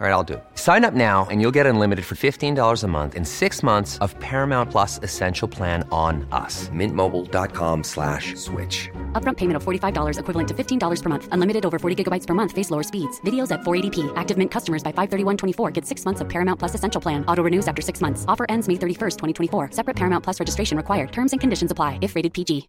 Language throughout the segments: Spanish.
All right, I'll do. Sign up now and you'll get unlimited for $15 a month in six months of Paramount Plus Essential Plan on us. Mintmobile.com slash switch. Upfront payment of $45 equivalent to $15 per month. Unlimited over 40 gigabytes per month. Face lower speeds. Videos at 480p. Active Mint customers by 531.24 get six months of Paramount Plus Essential Plan. Auto renews after six months. Offer ends May 31st, 2024. Separate Paramount Plus registration required. Terms and conditions apply if rated PG.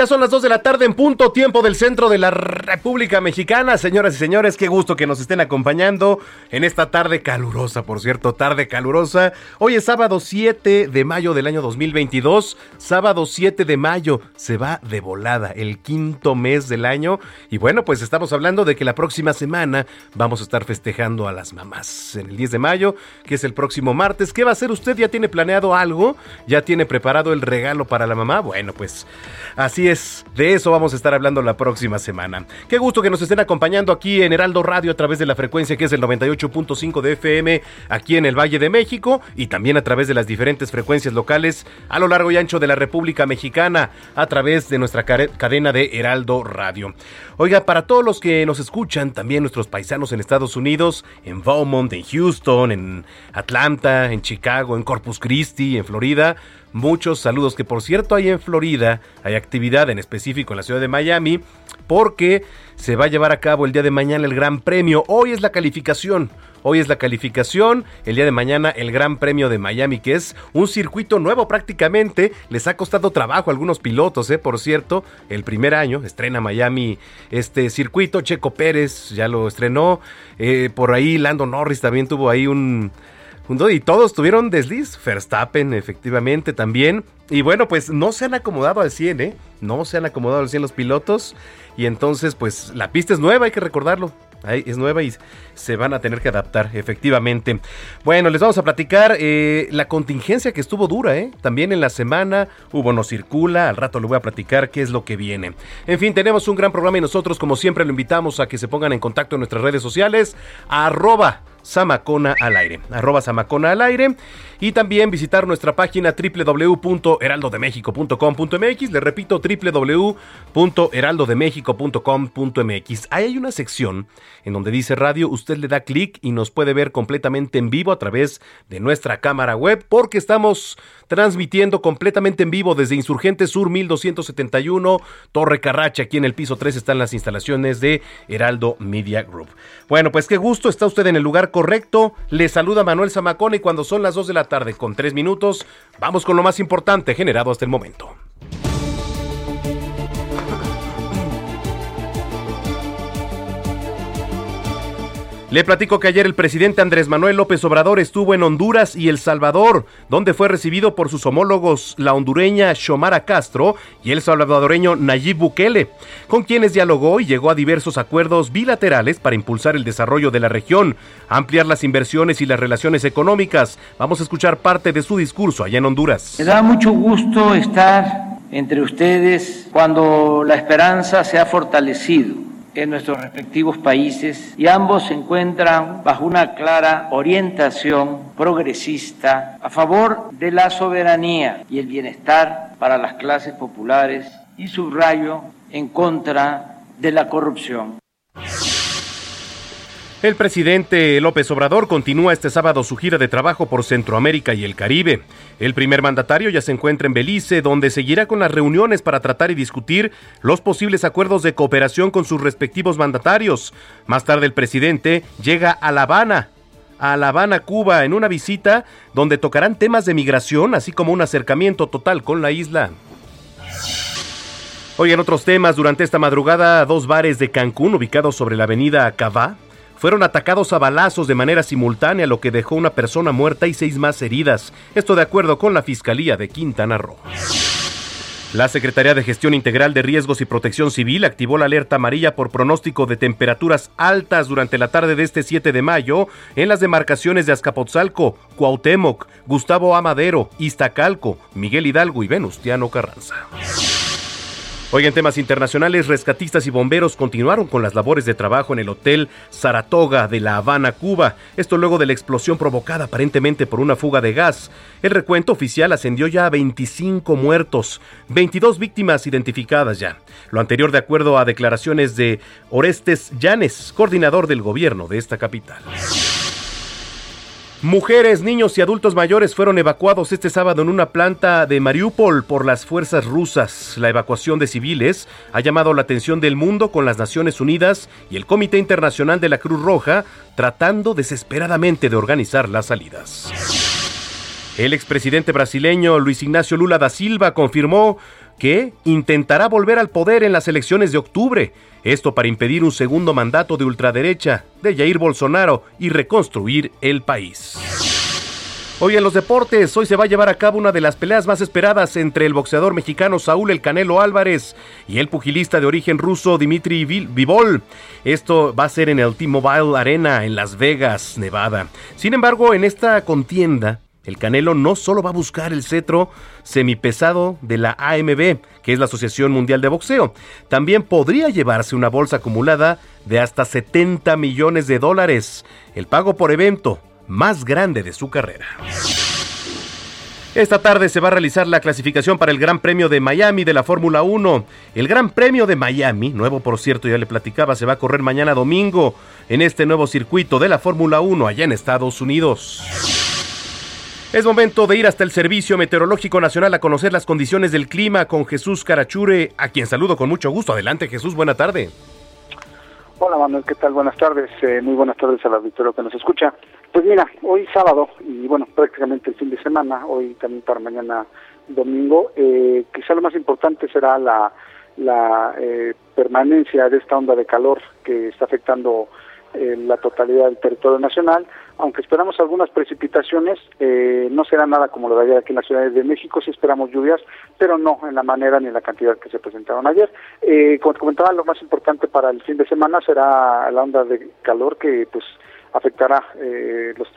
Ya son las 2 de la tarde en punto tiempo del centro de la República Mexicana. Señoras y señores, qué gusto que nos estén acompañando en esta tarde calurosa, por cierto, tarde calurosa. Hoy es sábado 7 de mayo del año 2022. Sábado 7 de mayo se va de volada, el quinto mes del año. Y bueno, pues estamos hablando de que la próxima semana vamos a estar festejando a las mamás en el 10 de mayo, que es el próximo martes. ¿Qué va a hacer usted? ¿Ya tiene planeado algo? ¿Ya tiene preparado el regalo para la mamá? Bueno, pues así es, de eso vamos a estar hablando la próxima semana. Qué gusto que nos estén acompañando aquí en Heraldo Radio a través de la frecuencia que es el 98.5 de FM aquí en el Valle de México y también a través de las diferentes frecuencias locales a lo largo y ancho de la República Mexicana a través de nuestra cadena de Heraldo Radio. Oiga, para todos los que nos escuchan, también nuestros paisanos en Estados Unidos, en Beaumont, en Houston, en Atlanta, en Chicago, en Corpus Christi, en Florida, Muchos saludos que por cierto hay en Florida, hay actividad en específico en la ciudad de Miami, porque se va a llevar a cabo el día de mañana el Gran Premio. Hoy es la calificación. Hoy es la calificación, el día de mañana el Gran Premio de Miami, que es un circuito nuevo prácticamente. Les ha costado trabajo a algunos pilotos, ¿eh? por cierto. El primer año estrena Miami este circuito. Checo Pérez ya lo estrenó. Eh, por ahí Lando Norris también tuvo ahí un, y todos tuvieron desliz. Verstappen, efectivamente, también. Y bueno, pues no se han acomodado al 100, ¿eh? No se han acomodado al 100 los pilotos. Y entonces, pues la pista es nueva, hay que recordarlo. Ahí es nueva y se van a tener que adaptar, efectivamente. Bueno, les vamos a platicar eh, la contingencia que estuvo dura, ¿eh? También en la semana hubo No Circula, al rato le voy a platicar qué es lo que viene. En fin, tenemos un gran programa y nosotros, como siempre, lo invitamos a que se pongan en contacto en nuestras redes sociales, arroba Samacona al aire, arroba Samacona al aire. Y también visitar nuestra página www.heraldodemexico.com.mx. Le repito, www.heraldodemexico.com.mx. Ahí hay una sección en donde dice radio. Usted le da clic y nos puede ver completamente en vivo a través de nuestra cámara web, porque estamos transmitiendo completamente en vivo desde Insurgente Sur 1271, Torre Carracha. Aquí en el piso 3 están las instalaciones de Heraldo Media Group. Bueno, pues qué gusto, está usted en el lugar correcto. Le saluda Manuel Zamacón y cuando son las 2 de la tarde con 3 minutos, vamos con lo más importante generado hasta el momento. Le platico que ayer el presidente Andrés Manuel López Obrador estuvo en Honduras y El Salvador, donde fue recibido por sus homólogos la hondureña Xiomara Castro y el salvadoreño Nayib Bukele, con quienes dialogó y llegó a diversos acuerdos bilaterales para impulsar el desarrollo de la región, ampliar las inversiones y las relaciones económicas. Vamos a escuchar parte de su discurso allá en Honduras. Me da mucho gusto estar entre ustedes cuando la esperanza se ha fortalecido en nuestros respectivos países y ambos se encuentran bajo una clara orientación progresista a favor de la soberanía y el bienestar para las clases populares y subrayo en contra de la corrupción. El presidente López Obrador continúa este sábado su gira de trabajo por Centroamérica y el Caribe. El primer mandatario ya se encuentra en Belice, donde seguirá con las reuniones para tratar y discutir los posibles acuerdos de cooperación con sus respectivos mandatarios. Más tarde el presidente llega a La Habana, a La Habana, Cuba, en una visita donde tocarán temas de migración, así como un acercamiento total con la isla. Hoy en otros temas, durante esta madrugada, dos bares de Cancún ubicados sobre la avenida Cabá fueron atacados a balazos de manera simultánea, lo que dejó una persona muerta y seis más heridas. Esto de acuerdo con la Fiscalía de Quintana Roo. La Secretaría de Gestión Integral de Riesgos y Protección Civil activó la alerta amarilla por pronóstico de temperaturas altas durante la tarde de este 7 de mayo en las demarcaciones de Azcapotzalco, Cuauhtémoc, Gustavo Amadero, Iztacalco, Miguel Hidalgo y Venustiano Carranza. Hoy en temas internacionales, rescatistas y bomberos continuaron con las labores de trabajo en el Hotel Saratoga de La Habana, Cuba. Esto luego de la explosión provocada aparentemente por una fuga de gas. El recuento oficial ascendió ya a 25 muertos, 22 víctimas identificadas ya. Lo anterior de acuerdo a declaraciones de Orestes Llanes, coordinador del gobierno de esta capital. Mujeres, niños y adultos mayores fueron evacuados este sábado en una planta de Mariupol por las fuerzas rusas. La evacuación de civiles ha llamado la atención del mundo con las Naciones Unidas y el Comité Internacional de la Cruz Roja tratando desesperadamente de organizar las salidas. El expresidente brasileño Luis Ignacio Lula da Silva confirmó que intentará volver al poder en las elecciones de octubre, esto para impedir un segundo mandato de ultraderecha de Jair Bolsonaro y reconstruir el país. Hoy en los deportes, hoy se va a llevar a cabo una de las peleas más esperadas entre el boxeador mexicano Saúl El Canelo Álvarez y el pugilista de origen ruso Dimitri Vivol. Esto va a ser en el T-Mobile Arena en Las Vegas, Nevada. Sin embargo, en esta contienda, el Canelo no solo va a buscar el cetro semipesado de la AMB, que es la Asociación Mundial de Boxeo, también podría llevarse una bolsa acumulada de hasta 70 millones de dólares, el pago por evento más grande de su carrera. Esta tarde se va a realizar la clasificación para el Gran Premio de Miami de la Fórmula 1. El Gran Premio de Miami, nuevo por cierto, ya le platicaba, se va a correr mañana domingo en este nuevo circuito de la Fórmula 1 allá en Estados Unidos. Es momento de ir hasta el Servicio Meteorológico Nacional a conocer las condiciones del clima con Jesús Carachure, a quien saludo con mucho gusto. Adelante Jesús, buena tarde. Hola Manuel, ¿qué tal? Buenas tardes, eh, muy buenas tardes al auditorio que nos escucha. Pues mira, hoy sábado y bueno, prácticamente el fin de semana, hoy también para mañana domingo, eh, quizá lo más importante será la, la eh, permanencia de esta onda de calor que está afectando la totalidad del territorio nacional aunque esperamos algunas precipitaciones, eh, no será nada como lo de ayer aquí en la Ciudad de México, sí esperamos lluvias, pero no en la manera ni en la cantidad que se presentaron ayer. Eh, como te comentaba, lo más importante para el fin de semana será la onda de calor que pues afectará eh, los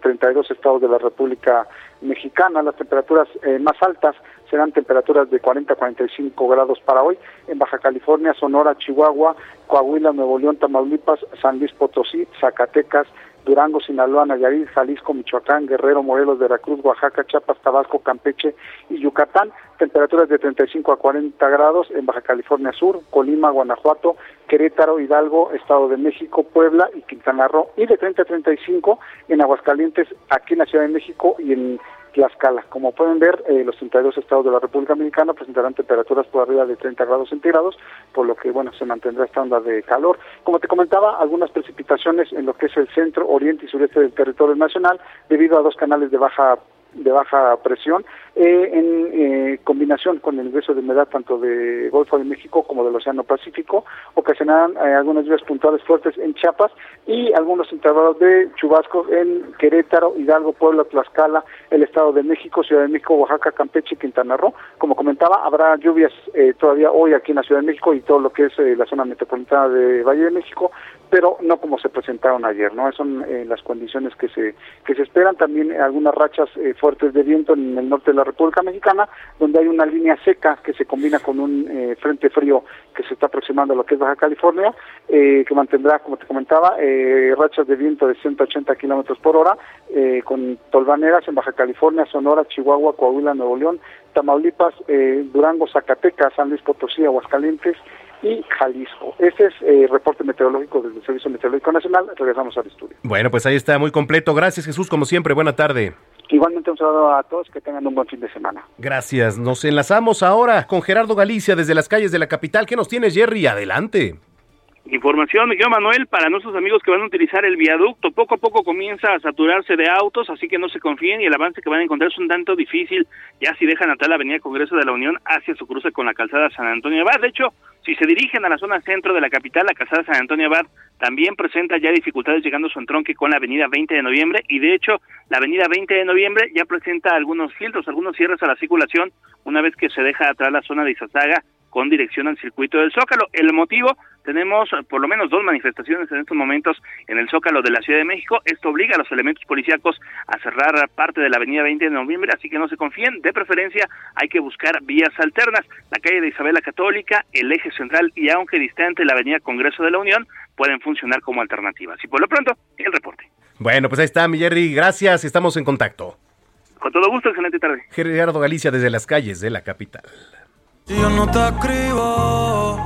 32 estados de la República Mexicana. Las temperaturas más altas serán temperaturas de 40 a 45 grados para hoy en Baja California, Sonora, Chihuahua, Coahuila, Nuevo León, Tamaulipas, San Luis Potosí, Zacatecas, Durango, Sinaloa, Nayarit, Jalisco, Michoacán, Guerrero, Morelos, Veracruz, Oaxaca, Chiapas, Tabasco, Campeche y Yucatán. Temperaturas de 35 a 40 grados en Baja California Sur, Colima, Guanajuato, Querétaro, Hidalgo, Estado de México, Puebla y Quintana Roo. Y de 30 a 35 en Aguascalientes, aquí en la Ciudad de México y en Tlaxcala. Como pueden ver, eh, los 32 estados de la República Dominicana presentarán temperaturas por arriba de 30 grados centígrados, por lo que, bueno, se mantendrá esta onda de calor. Como te comentaba, algunas precipitaciones en lo que es el centro, oriente y sureste del territorio nacional, debido a dos canales de baja de baja presión eh, en eh, combinación con el ingreso de humedad tanto de Golfo de México como del Océano Pacífico ocasionarán eh, algunas lluvias puntuales fuertes en Chiapas y algunos intervalos de chubascos en Querétaro, Hidalgo, Puebla, Tlaxcala, el Estado de México, Ciudad de México, Oaxaca, Campeche y Quintana Roo. Como comentaba, habrá lluvias todavía hoy aquí en la Ciudad de México y todo lo que es la zona metropolitana de Valle de México, pero no como se presentaron ayer, ¿no? Son las condiciones que se que se esperan también algunas rachas fuertes de viento en el norte de la República Mexicana, donde hay una línea seca que se combina con un eh, frente frío que se está aproximando a lo que es Baja California, eh, que mantendrá, como te comentaba, eh, rachas de viento de 180 kilómetros por hora, con tolvaneras en Baja California, Sonora, Chihuahua, Coahuila, Nuevo León, Tamaulipas, Durango, Zacatecas, San Luis Potosí, Aguascalientes y Jalisco. Ese es el reporte meteorológico del Servicio Meteorológico Nacional. Regresamos al estudio. Bueno, pues ahí está muy completo. Gracias Jesús, como siempre. Buena tarde. Igualmente un saludo a todos, que tengan un buen fin de semana. Gracias. Nos enlazamos ahora con Gerardo Galicia desde las calles de la capital. ¿Qué nos tienes, Jerry? Adelante. Información, Miguel Manuel, para nuestros amigos que van a utilizar el viaducto. Poco a poco comienza a saturarse de autos, así que no se confíen y el avance que van a encontrar es un tanto difícil ya si dejan atrás la avenida Congreso de la Unión hacia su cruce con la calzada San Antonio Abad. De hecho, si se dirigen a la zona centro de la capital, la calzada San Antonio Abad también presenta ya dificultades llegando a su entronque con la avenida 20 de noviembre y de hecho la avenida 20 de noviembre ya presenta algunos filtros, algunos cierres a la circulación una vez que se deja atrás la zona de Izazaga con dirección al circuito del Zócalo. El motivo, tenemos por lo menos dos manifestaciones en estos momentos en el Zócalo de la Ciudad de México. Esto obliga a los elementos policíacos a cerrar parte de la avenida 20 de noviembre, así que no se confíen. De preferencia, hay que buscar vías alternas. La calle de Isabel la Católica, el eje central y aunque distante la avenida Congreso de la Unión, pueden funcionar como alternativas. Y por lo pronto, el reporte. Bueno, pues ahí está, mi Jerry. Gracias, estamos en contacto. Con todo gusto, excelente tarde. Gerardo Galicia desde las calles de la capital. Si yo no te escribo,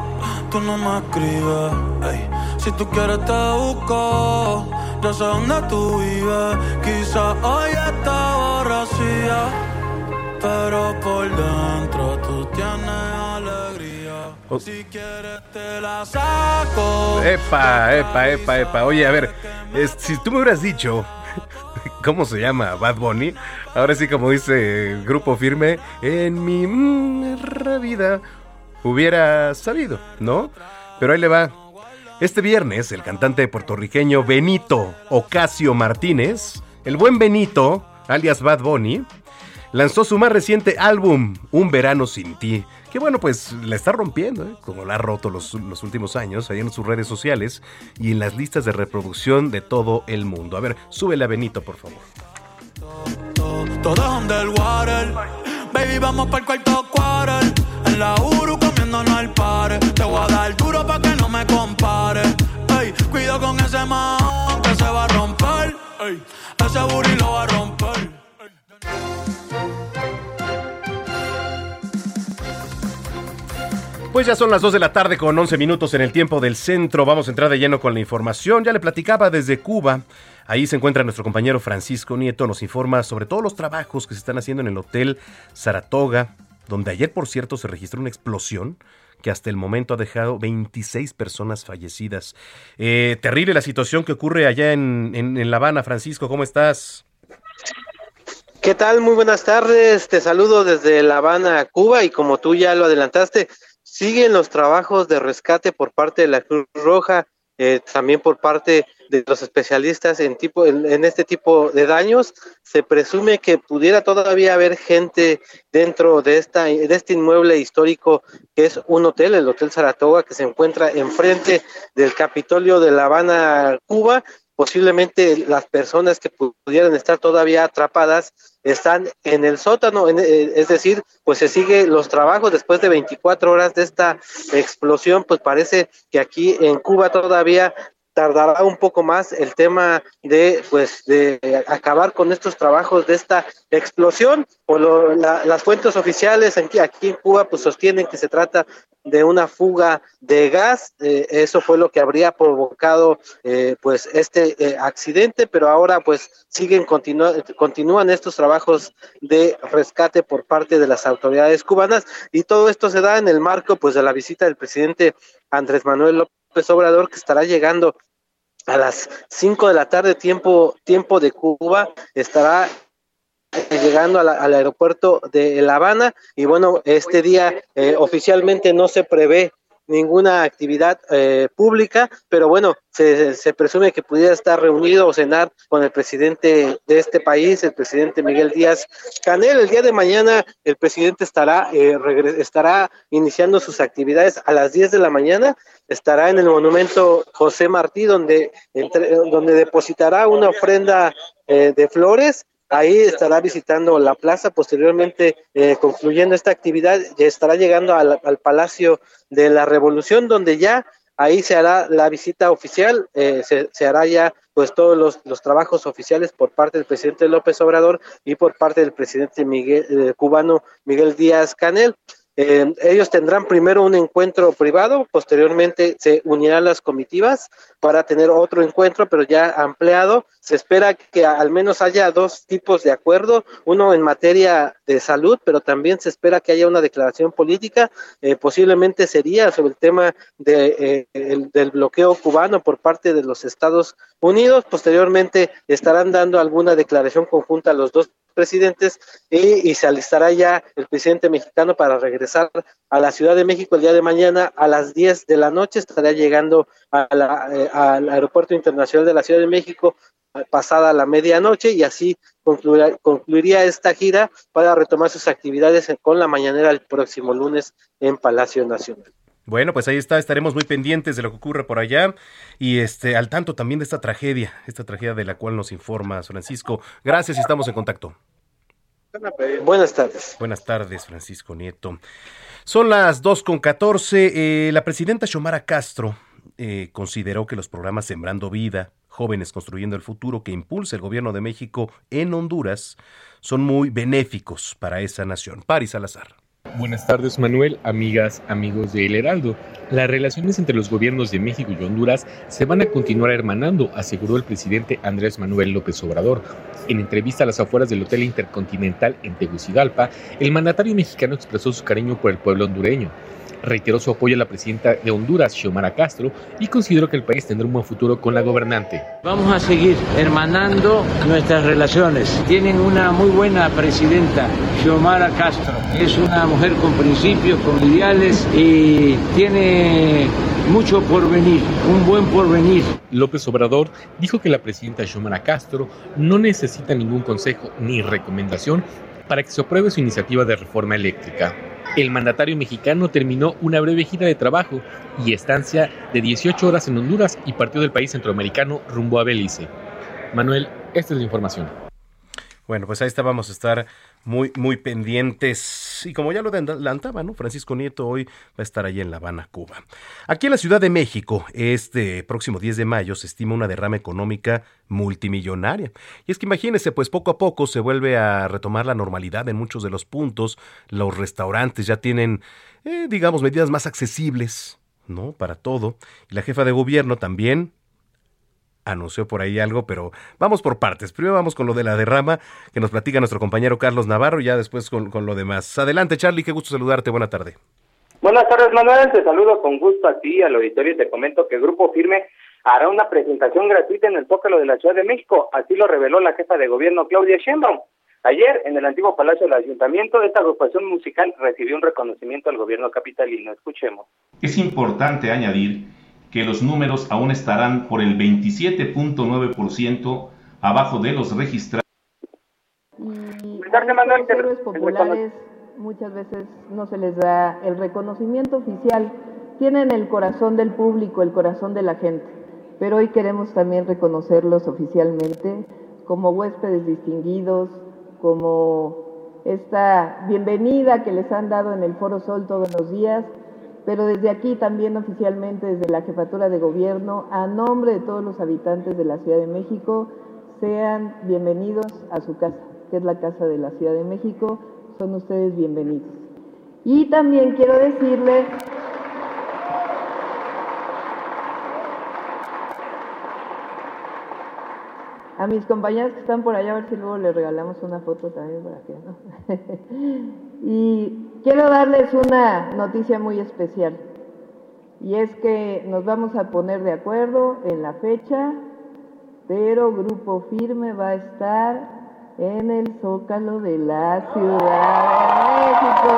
tú no me escribes. Ey. Si tú quieres te busco, yo sé dónde tú vives. Quizá hoy está borracía, pero por dentro tú tienes alegría. Oh. Si quieres te la saco. Epa, epa, epa, epa. Oye, a ver, es- si tú me hubieras dicho, ¿cómo se llama? Bad Bunny. Ahora sí, como dice Grupo Firme, en mi vida hubiera sabido, ¿no? Pero ahí le va. Este viernes, el cantante puertorriqueño Benito Ocasio Martínez, el buen Benito, alias Bad Bunny, lanzó su más reciente álbum, Un Verano Sin Ti. Que bueno, pues la está rompiendo, ¿eh? como la ha roto los, los últimos años, ahí en sus redes sociales y en las listas de reproducción de todo el mundo. A ver, súbele a Benito, por favor. Todo underwater. Baby, vamos para el cuarto quarter. En la Uru comiéndonos al par. Te voy a dar duro pa' que no me compare. Ey, cuido con ese man que se va a romper. Ey, ese booty lo va a romper. Pues ya son las 2 de la tarde con 11 minutos en el tiempo del centro. Vamos a entrar de lleno con la información. Ya le platicaba desde Cuba. Ahí se encuentra nuestro compañero Francisco Nieto. Nos informa sobre todos los trabajos que se están haciendo en el Hotel Saratoga, donde ayer, por cierto, se registró una explosión que hasta el momento ha dejado 26 personas fallecidas. Eh, terrible la situación que ocurre allá en, en, en La Habana. Francisco, ¿cómo estás? ¿Qué tal? Muy buenas tardes. Te saludo desde La Habana, Cuba, y como tú ya lo adelantaste, siguen los trabajos de rescate por parte de la Cruz Roja, eh, también por parte de los especialistas en tipo en, este tipo de daños. Se presume que pudiera todavía haber gente dentro de esta de este inmueble histórico que es un hotel, el Hotel Saratoga, que se encuentra enfrente del Capitolio de La Habana, Cuba. Posiblemente las personas que pudieran estar todavía atrapadas están en el sótano, en, eh, es decir, pues se sigue los trabajos después de 24 horas de esta explosión, pues parece que aquí en Cuba todavía tardará un poco más el tema de pues de acabar con estos trabajos de esta explosión. O lo, la, las fuentes oficiales aquí, aquí en Cuba pues sostienen que se trata de una fuga de gas. Eh, eso fue lo que habría provocado eh, pues este eh, accidente pero ahora pues siguen continúa, continúan estos trabajos de rescate por parte de las autoridades cubanas. Y todo esto se da en el marco pues de la visita del presidente Andrés Manuel López Obrador que estará llegando a las 5 de la tarde tiempo tiempo de Cuba estará llegando a la, al aeropuerto de La Habana. Y bueno este día eh, oficialmente no se prevé ninguna actividad eh, pública, pero bueno, se, se, presume que pudiera estar reunido o cenar con el presidente de este país, el presidente Miguel Díaz Canel. El día de mañana el presidente estará, eh, estará iniciando sus actividades a las 10 de la mañana, estará en el monumento José Martí, donde, entre, donde depositará una ofrenda eh, de flores Ahí estará visitando la plaza, posteriormente eh, concluyendo esta actividad, ya estará llegando al, al, Palacio de la Revolución, donde ya ahí se hará la visita oficial, eh, se, se, hará ya pues todos los, los, trabajos oficiales por parte del presidente López Obrador y por parte del presidente Miguel, eh, cubano Miguel Díaz Canel. Eh, ellos tendrán primero un encuentro privado, posteriormente se unirán las comitivas para tener otro encuentro, pero ya ampliado. Se espera que al menos haya dos tipos de acuerdo, uno en materia de salud, pero también se espera que haya una declaración política, eh, posiblemente sería sobre el tema de, eh, del bloqueo cubano por parte de los Estados Unidos. Posteriormente estarán dando alguna declaración conjunta a los dos presidentes y, se alistará ya el presidente mexicano para regresar a la Ciudad de México el día de mañana a las 10 de la noche. Estará llegando eh, al Aeropuerto Internacional de la Ciudad de México eh, pasada la medianoche y así concluiría esta gira para retomar sus actividades con la mañanera el próximo lunes en Palacio Nacional. Bueno, pues ahí está, estaremos muy pendientes de lo que ocurre por allá y este al tanto también de esta tragedia, esta tragedia de la cual nos informa Francisco. Gracias y estamos en contacto. Buenas tardes. Buenas tardes, Francisco Nieto. Son las 2 con 14. Eh, la presidenta Xiomara Castro eh, consideró que los programas Sembrando Vida, Jóvenes Construyendo el Futuro que impulsa el gobierno de México en Honduras son muy benéficos para esa nación. Paris Salazar. Buenas tardes Manuel, amigas, amigos de El Heraldo. Las relaciones entre los gobiernos de México y Honduras se van a continuar hermanando, aseguró el presidente Andrés Manuel López Obrador. En entrevista a las afueras del Hotel Intercontinental en Tegucigalpa, el mandatario mexicano expresó su cariño por el pueblo hondureño reiteró su apoyo a la presidenta de Honduras, Xiomara Castro, y consideró que el país tendrá un buen futuro con la gobernante. Vamos a seguir hermanando nuestras relaciones. Tienen una muy buena presidenta, Xiomara Castro. Es una mujer con principios, con ideales y tiene mucho por venir, un buen porvenir. López Obrador dijo que la presidenta Xiomara Castro no necesita ningún consejo ni recomendación para que se apruebe su iniciativa de reforma eléctrica. El mandatario mexicano terminó una breve gira de trabajo y estancia de 18 horas en Honduras y partió del país centroamericano rumbo a Belice. Manuel, esta es la información. Bueno, pues ahí está, vamos a estar muy, muy pendientes. Y como ya lo adelantaba, ¿no? Francisco Nieto hoy va a estar allí en La Habana, Cuba. Aquí en la Ciudad de México, este próximo 10 de mayo, se estima una derrama económica multimillonaria. Y es que imagínense, pues poco a poco se vuelve a retomar la normalidad en muchos de los puntos. Los restaurantes ya tienen, eh, digamos, medidas más accesibles, ¿no? Para todo. Y la jefa de gobierno también anunció por ahí algo, pero vamos por partes. Primero vamos con lo de la derrama que nos platica nuestro compañero Carlos Navarro y ya después con, lo demás. Adelante, Charlie, qué gusto saludarte. Buena tarde. Buenas tardes, Manuel. Te saludo con gusto a ti, al auditorio, y te comento que el Grupo Firme hará una presentación gratuita en el Zócalo de la Ciudad de México. Así lo reveló la jefa de gobierno, Claudia Sheinbaum. Ayer, en el antiguo Palacio del Ayuntamiento, esta agrupación musical recibió un reconocimiento al gobierno capitalino. Escuchemos. Es importante añadir que los números aún estarán por el 27.9% abajo de los registrados. Y los héroes populares muchas veces no se les da el reconocimiento oficial. Tienen el corazón del público, el corazón de la gente, pero hoy queremos también reconocerlos oficialmente como huéspedes distinguidos, como esta bienvenida que les han dado en el Foro Sol todos los días pero desde aquí también oficialmente, desde la Jefatura de Gobierno, a nombre de todos los habitantes de la Ciudad de México, sean bienvenidos a su casa, que es la Casa de la Ciudad de México, son ustedes bienvenidos. Y también quiero decirle a mis compañeras que están por allá, a ver si luego les regalamos una foto también para que, ¿no? y quiero darles una noticia muy especial. Y es que nos vamos a poner de acuerdo en la fecha, pero Grupo Firme va a estar en el Zócalo de la Ciudad de México.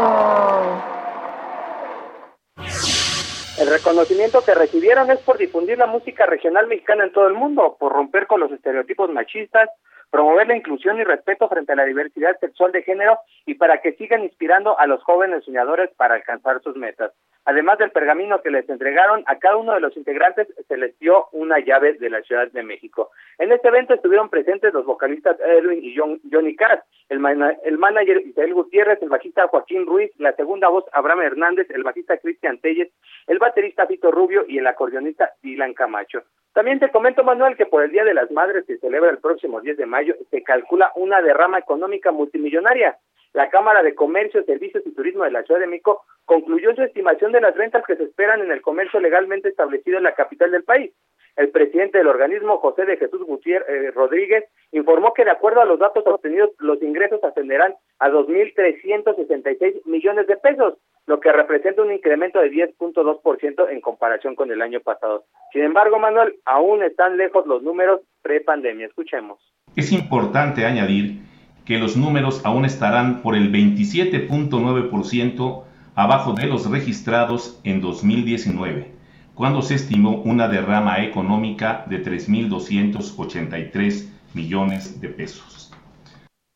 El reconocimiento que recibieron es por difundir la música regional mexicana en todo el mundo, por romper con los estereotipos machistas, promover la inclusión y respeto frente a la diversidad sexual de género y para que sigan inspirando a los jóvenes soñadores para alcanzar sus metas. Además del pergamino que les entregaron, a cada uno de los integrantes se les dio una llave de la Ciudad de México. En este evento estuvieron presentes los vocalistas Edwin y Johnny Cass, el, el manager Isabel Gutiérrez, el bajista Joaquín Ruiz, la segunda voz Abraham Hernández, el bajista Cristian Telles, el baterista Fito Rubio y el acordeonista Dylan Camacho. También te comento, Manuel, que por el Día de las Madres que se celebra el próximo 10 de mayo, se calcula una derrama económica multimillonaria. la Cámara de Comercio, Servicios y Turismo de la Ciudad de México concluyó su estimación de las ventas que se esperan en el comercio legalmente establecido en la capital del país. El presidente del organismo, José de Jesús Gutiérrez eh, Rodríguez, informó que de acuerdo a los datos obtenidos, los ingresos ascenderán a 2.366 millones de pesos, lo que representa un incremento de 10.2% en comparación con el año pasado. Sin embargo, Manuel, aún están lejos los números pre-pandemia. Escuchemos. Es importante añadir que los números aún estarán por el 27.9% abajo de los registrados en 2019, cuando se estimó una derrama económica de 3.283 millones de pesos.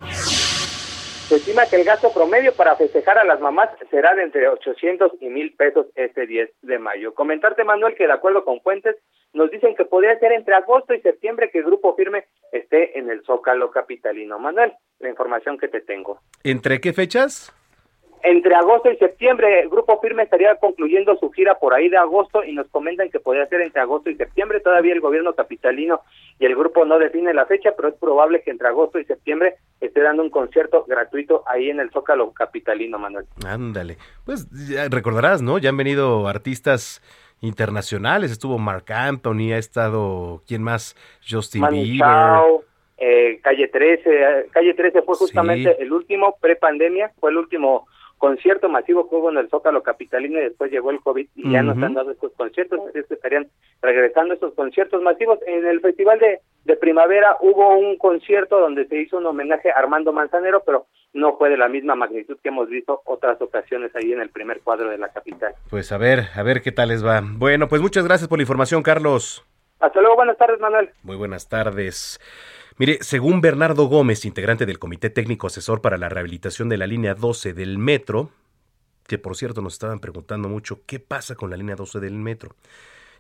Se estima que el gasto promedio para festejar a las mamás será de entre 800 y 1000 pesos este 10 de mayo. Comentarte, Manuel, que de acuerdo con fuentes, nos dicen que podría ser entre agosto y septiembre que el grupo firme esté en el Zócalo Capitalino. Manuel, la información que te tengo. ¿Entre qué fechas? Entre agosto y septiembre, el Grupo Firme estaría concluyendo su gira por ahí de agosto y nos comentan que podría ser entre agosto y septiembre. Todavía el gobierno capitalino y el grupo no define la fecha, pero es probable que entre agosto y septiembre esté dando un concierto gratuito ahí en el Zócalo Capitalino, Manuel. Ándale. Pues ya recordarás, ¿no? Ya han venido artistas internacionales. Estuvo Mark Anthony, ha estado, ¿quién más? Justin Bieber. eh, Calle 13. Calle 13 fue justamente el último pre-pandemia, fue el último concierto masivo que hubo en el Zócalo Capitalino y después llegó el COVID y ya no están dando estos conciertos, así que estarían regresando estos conciertos masivos. En el Festival de, de Primavera hubo un concierto donde se hizo un homenaje a Armando Manzanero, pero no fue de la misma magnitud que hemos visto otras ocasiones ahí en el primer cuadro de la capital. Pues a ver, a ver qué tal les va. Bueno, pues muchas gracias por la información, Carlos. Hasta luego, buenas tardes, Manuel. Muy buenas tardes. Mire, según Bernardo Gómez, integrante del Comité Técnico Asesor para la Rehabilitación de la Línea 12 del Metro, que por cierto nos estaban preguntando mucho qué pasa con la línea 12 del metro.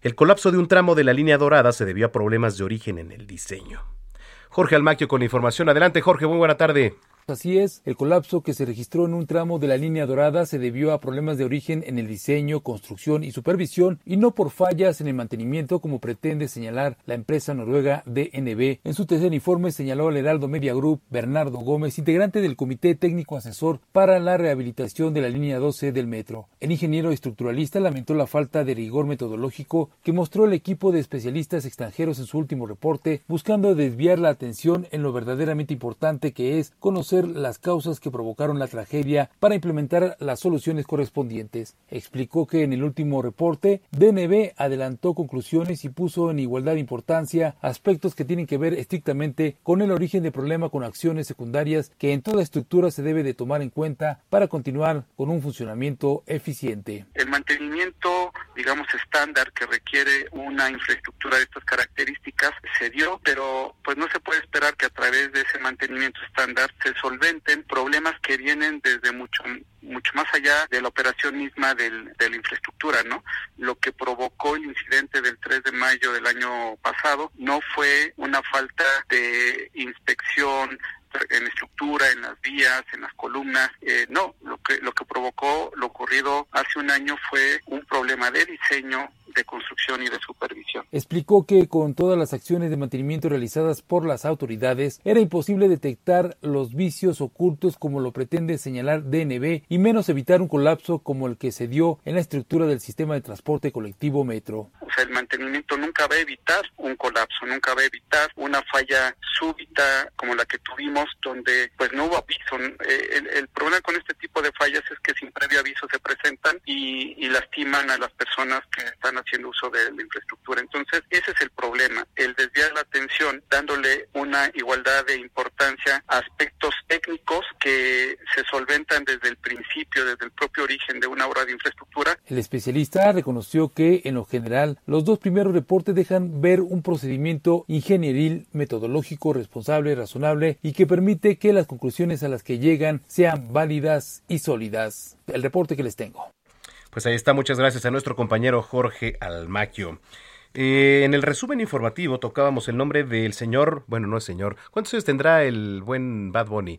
El colapso de un tramo de la línea dorada se debió a problemas de origen en el diseño. Jorge Almaquio con la información. Adelante, Jorge, muy buena tarde. Así es, el colapso que se registró en un tramo de la línea dorada se debió a problemas de origen en el diseño, construcción y supervisión y no por fallas en el mantenimiento como pretende señalar la empresa noruega DNB. En su tercer informe señaló el Heraldo Media Group Bernardo Gómez, integrante del Comité Técnico Asesor para la Rehabilitación de la línea 12 del metro. El ingeniero estructuralista lamentó la falta de rigor metodológico que mostró el equipo de especialistas extranjeros en su último reporte, buscando desviar la atención en lo verdaderamente importante que es conocer las causas que provocaron la tragedia para implementar las soluciones correspondientes. Explicó que en el último reporte, DNB adelantó conclusiones y puso en igualdad de importancia aspectos que tienen que ver estrictamente con el origen del problema con acciones secundarias que en toda estructura se debe de tomar en cuenta para continuar con un funcionamiento eficiente. El mantenimiento, digamos, estándar que requiere una infraestructura de estas características se dio, pero pues no se puede esperar que a través de ese mantenimiento estándar se solventen problemas que vienen desde mucho mucho más allá de la operación misma del, de la infraestructura, ¿no? Lo que provocó el incidente del 3 de mayo del año pasado no fue una falta de inspección en estructura, en las vías, en las columnas. Eh, no, lo que, lo que provocó lo ocurrido hace un año fue un problema de diseño, de construcción y de supervisión. Explicó que con todas las acciones de mantenimiento realizadas por las autoridades era imposible detectar los vicios ocultos como lo pretende señalar DNB y menos evitar un colapso como el que se dio en la estructura del sistema de transporte colectivo Metro. O sea, el mantenimiento nunca va a evitar un colapso, nunca va a evitar una falla súbita como la que tuvimos donde pues no hubo aviso. Eh, el, el problema con este tipo de fallas es que sin previo aviso se presentan y, y lastiman a las personas que están haciendo uso de la infraestructura. Entonces, ese es el problema, el desviar la atención dándole una igualdad de importancia a aspectos técnicos que se solventan desde el principio, desde el propio origen de una obra de infraestructura. El especialista reconoció que, en lo general, los dos primeros reportes dejan ver un procedimiento ingenieril, metodológico, responsable, razonable y que permite que las conclusiones a las que llegan sean válidas y sólidas. El reporte que les tengo. Pues ahí está, muchas gracias a nuestro compañero Jorge Almaquio. Eh, en el resumen informativo tocábamos el nombre del señor, bueno, no es señor, ¿cuántos años tendrá el buen Bad Bunny?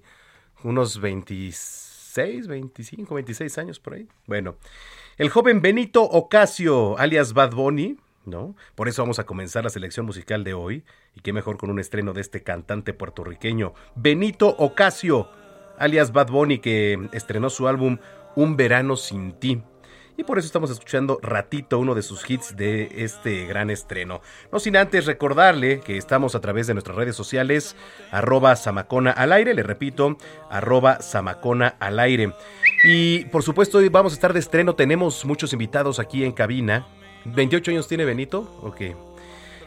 Unos 26, 25, 26 años por ahí. Bueno, el joven Benito Ocasio, alias Bad Bunny, ¿no? Por eso vamos a comenzar la selección musical de hoy, y qué mejor con un estreno de este cantante puertorriqueño, Benito Ocasio alias Bad Bunny, que estrenó su álbum Un Verano Sin Ti. Y por eso estamos escuchando Ratito, uno de sus hits de este gran estreno. No sin antes recordarle que estamos a través de nuestras redes sociales, arroba Samacona al aire, le repito, arroba Samacona al aire. Y por supuesto hoy vamos a estar de estreno, tenemos muchos invitados aquí en cabina. ¿28 años tiene Benito? Ok.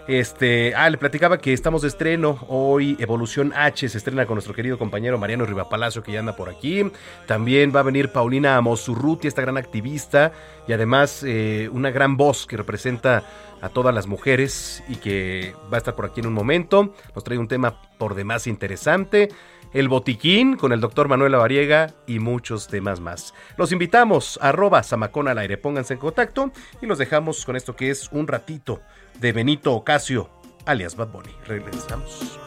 Este, ah, le platicaba que estamos de estreno. Hoy Evolución H se estrena con nuestro querido compañero Mariano Rivapalacio, que ya anda por aquí. También va a venir Paulina Amosurruti, esta gran activista y además eh, una gran voz que representa a todas las mujeres y que va a estar por aquí en un momento. Nos trae un tema por demás interesante. El Botiquín con el doctor Manuel Lavariega y muchos temas más. Los invitamos a arroba Samacón al aire. Pónganse en contacto y los dejamos con esto que es un ratito de Benito Ocasio, alias Bad Bunny. Regresamos.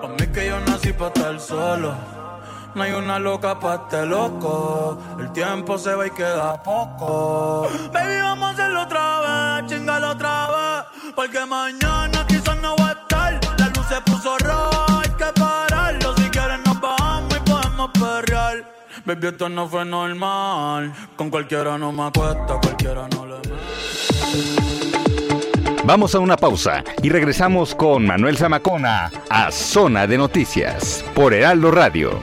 Pa' mí que yo nací pa' estar solo. No hay una loca pa' este loco. El tiempo se va y queda poco. Baby, vamos a hacerlo otra vez, chingalo otra vez. Porque mañana quizás no va Baby, esto no fue normal. Con cualquiera no me acuesta, cualquiera no le Vamos a una pausa y regresamos con Manuel Zamacona a Zona de Noticias por Heraldo Radio.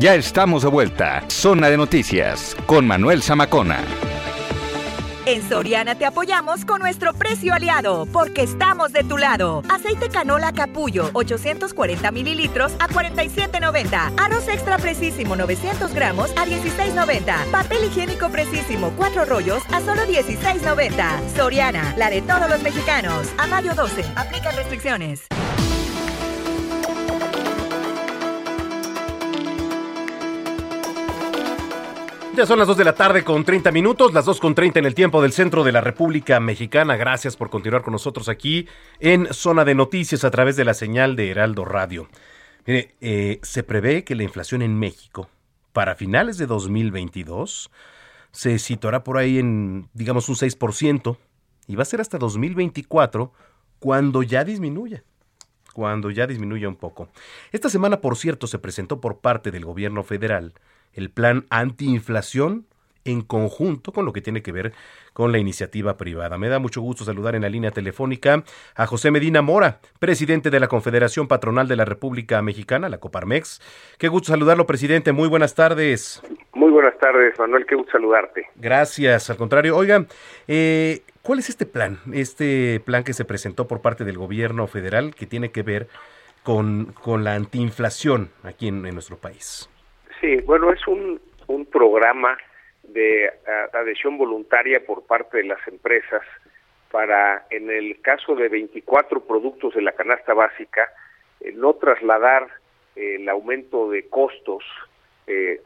Ya estamos de vuelta. Zona de Noticias con Manuel Zamacona. En Soriana te apoyamos con nuestro precio aliado, porque estamos de tu lado. Aceite canola capullo, 840 mililitros a 47.90. Arroz extra precisísimo, 900 gramos a 16.90. Papel higiénico precisísimo, 4 rollos a solo 16.90. Soriana, la de todos los mexicanos. A mayo 12, aplica restricciones. Ya son las 2 de la tarde con 30 minutos, las 2 con 30 en el tiempo del centro de la República Mexicana. Gracias por continuar con nosotros aquí en Zona de Noticias a través de la señal de Heraldo Radio. Mire, eh, se prevé que la inflación en México para finales de 2022 se situará por ahí en, digamos, un 6% y va a ser hasta 2024 cuando ya disminuya cuando ya disminuya un poco. Esta semana, por cierto, se presentó por parte del gobierno federal el plan antiinflación en conjunto con lo que tiene que ver con la iniciativa privada. Me da mucho gusto saludar en la línea telefónica a José Medina Mora, presidente de la Confederación Patronal de la República Mexicana, la Coparmex. Qué gusto saludarlo, presidente. Muy buenas tardes. Muy buenas tardes, Manuel. Qué gusto saludarte. Gracias. Al contrario, oigan, eh, ¿cuál es este plan? Este plan que se presentó por parte del gobierno federal que tiene que ver con, con la antiinflación aquí en nuestro país. Sí, bueno, es un, un programa de adhesión voluntaria por parte de las empresas para, en el caso de 24 productos de la canasta básica, eh, no trasladar eh, el aumento de costos eh,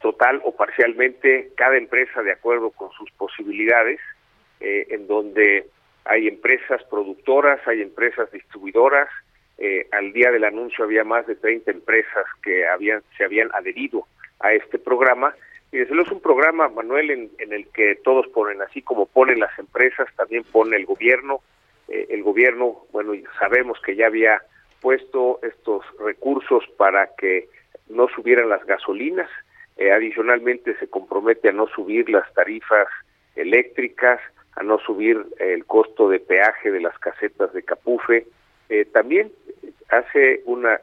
total o parcialmente cada empresa de acuerdo con sus posibilidades, en donde hay empresas productoras, hay empresas distribuidoras, eh, al día del anuncio había más de 30 empresas que habían se habían adherido a este programa y desde es un programa, Manuel, en, el que todos ponen, así como ponen las empresas, también pone el gobierno. Eh, el gobierno, bueno, sabemos que ya había puesto estos recursos para que no subieran las gasolinas. Eh, adicionalmente se compromete a no subir las tarifas eléctricas, a no subir el costo de peaje de las casetas de Capufe. también hace un ah,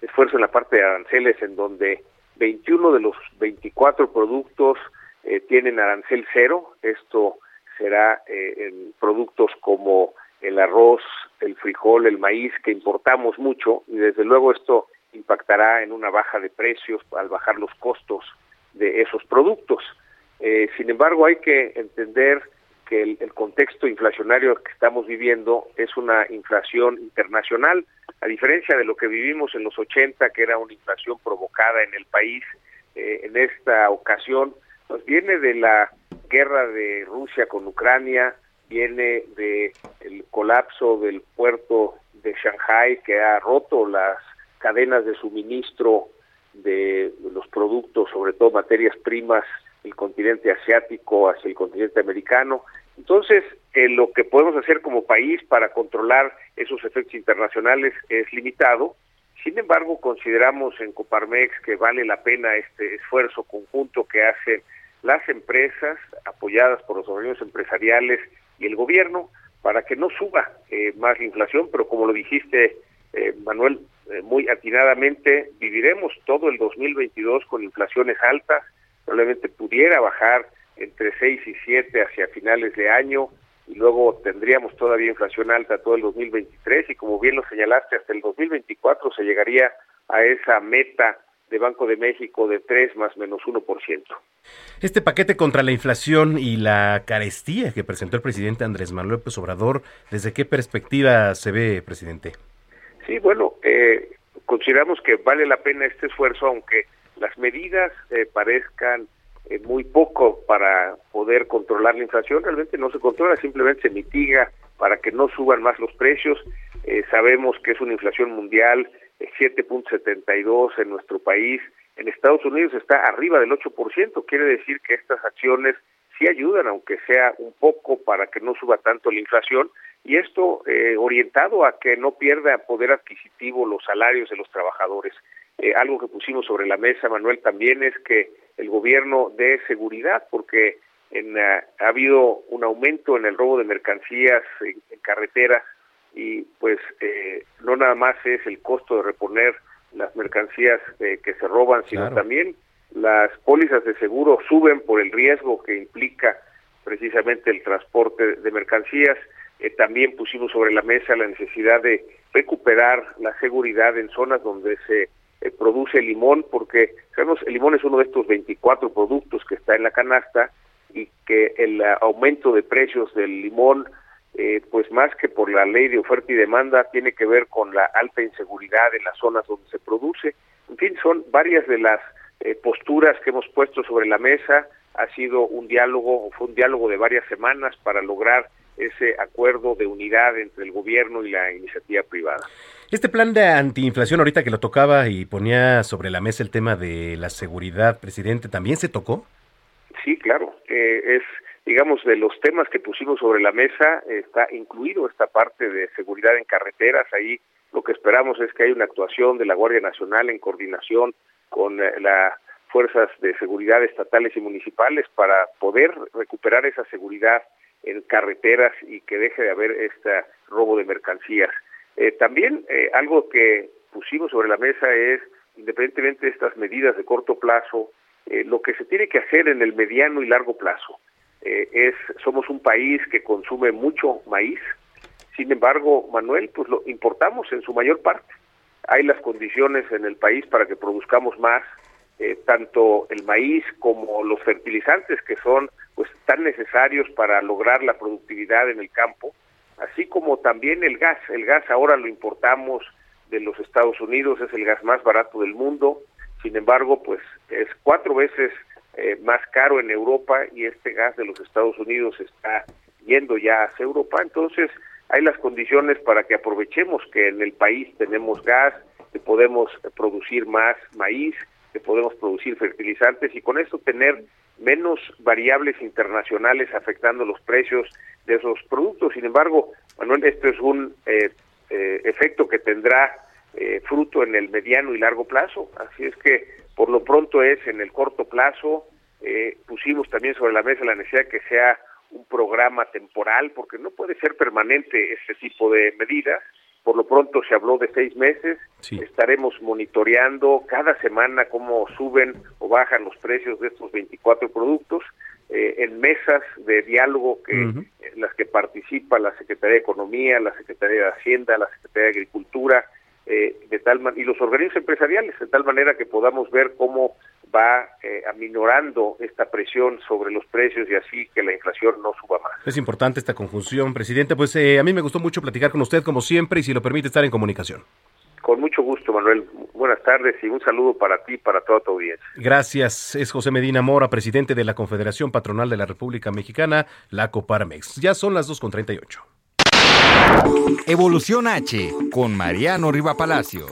esfuerzo en la parte de aranceles en donde 21 de los 24 productos eh, tienen arancel cero. Esto será eh, en productos como el arroz, el frijol, el maíz, que importamos mucho y desde luego esto impactará en una baja de precios al bajar los costos de esos productos. Eh, sin embargo, hay que entender que el, contexto inflacionario que estamos viviendo es una inflación internacional, a diferencia de lo que vivimos en los 80, que era una inflación provocada en el país, eh, en esta ocasión nos viene de la guerra de Rusia con Ucrania, viene de el colapso del puerto de Shanghai que ha roto las cadenas de suministro de los productos, sobre todo materias primas, el continente asiático hacia el continente americano, Entonces, eh, lo que podemos hacer como país para controlar esos efectos internacionales es limitado. Sin embargo, consideramos en Coparmex que vale la pena este esfuerzo conjunto que hacen las empresas apoyadas por los organismos empresariales y el gobierno para que no suba eh, más la inflación, pero como lo dijiste, eh, Manuel, eh, muy atinadamente, viviremos todo el 2022 con inflaciones altas, probablemente pudiera bajar entre 6 y 7 hacia finales de año, y luego tendríamos todavía inflación alta todo el 2023, y como bien lo señalaste, hasta el 2024 se llegaría a esa meta de Banco de México de 3 más menos 1%. Este paquete contra la inflación y la carestía que presentó el presidente Andrés Manuel López Obrador, ¿desde qué perspectiva se ve, presidente? Sí, bueno, eh, consideramos que vale la pena este esfuerzo, aunque las medidas eh, parezcan eh, muy poco para poder controlar la inflación, realmente no se controla, simplemente se mitiga para que no suban más los precios. sabemos que es una inflación mundial 7.72 en nuestro país. En Estados Unidos está arriba del 8%, quiere decir que estas acciones sí ayudan, aunque sea un poco, para que no suba tanto la inflación, y esto eh, orientado a que no pierda poder adquisitivo los salarios de los trabajadores. Eh, algo que pusimos sobre la mesa, Manuel, también es que el gobierno dé seguridad, porque en, uh, ha habido un aumento en el robo de mercancías en, en carreteras y pues eh, no nada más es el costo de reponer las mercancías eh, que se roban, sino también las pólizas de seguro suben por el riesgo que implica precisamente el transporte de mercancías. Eh, también pusimos sobre la mesa la necesidad de recuperar la seguridad en zonas donde se eh, produce limón, porque sabemos el limón es uno de estos 24 productos que está en la canasta y que el aumento de precios del limón eh, pues más que por la ley de oferta y demanda, tiene que ver con la alta inseguridad en las zonas donde se produce. En fin, son varias de las eh, posturas que hemos puesto sobre la mesa. Ha sido un diálogo, fue un diálogo de varias semanas para lograr ese acuerdo de unidad entre el gobierno y la iniciativa privada. Este plan de antiinflación, ahorita que lo tocaba y ponía sobre la mesa el tema de la seguridad, presidente, ¿también se tocó? Sí, claro. Eh, es digamos, de los temas que pusimos sobre la mesa, está incluido esta parte de seguridad en carreteras. Ahí lo que esperamos es que haya una actuación de la Guardia Nacional en coordinación con eh, las fuerzas de seguridad estatales y municipales para poder recuperar esa seguridad en carreteras y que deje de haber este robo de mercancías. Eh, también eh, algo que pusimos sobre la mesa es, independientemente de estas medidas de corto plazo, lo que se tiene que hacer en el mediano y largo plazo. Eh, es somos un país que consume mucho maíz. Sin embargo, Manuel, pues lo importamos en su mayor parte. Hay las condiciones en el país para que produzcamos más, eh, tanto el maíz como los fertilizantes que son pues tan necesarios para lograr la productividad en el campo, así como también el gas. El gas ahora lo importamos de los Estados Unidos, es el gas más barato del mundo. Sin embargo, pues es cuatro veces eh, más caro en Europa y este gas de los Estados Unidos está yendo ya hacia Europa. Entonces, hay las condiciones para que aprovechemos que en el país tenemos gas, que podemos producir más maíz, que podemos producir fertilizantes y con esto tener menos variables internacionales afectando los precios de esos productos. Sin embargo, Manuel, esto es un eh, eh, efecto que tendrá fruto en el mediano y largo plazo. Así es que por lo pronto es en el corto plazo, eh, pusimos también sobre la mesa la necesidad de que sea un programa temporal, porque no puede ser permanente este tipo de medidas. Por lo pronto se habló de seis meses. Estaremos monitoreando cada semana cómo suben o bajan los precios de estos 24 productos. Eh, en mesas de diálogo que en las que participa la Secretaría de Economía, la Secretaría de Hacienda, la Secretaría de Agricultura, eh, de tal y los organismos empresariales, de tal manera que podamos ver cómo va eh, aminorando esta presión sobre los precios y así que la inflación no suba más. Es importante esta conjunción, presidente. Pues eh, a mí me gustó mucho platicar con usted, como siempre, y si lo permite, estar en comunicación. Con mucho gusto, Manuel. Buenas tardes y un saludo para ti y para toda tu audiencia. Gracias. Es José Medina Mora, presidente de la Confederación Patronal de la República Mexicana, la Coparmex. Ya son las 2.38. Evolución H con Mariano Riva Palacio.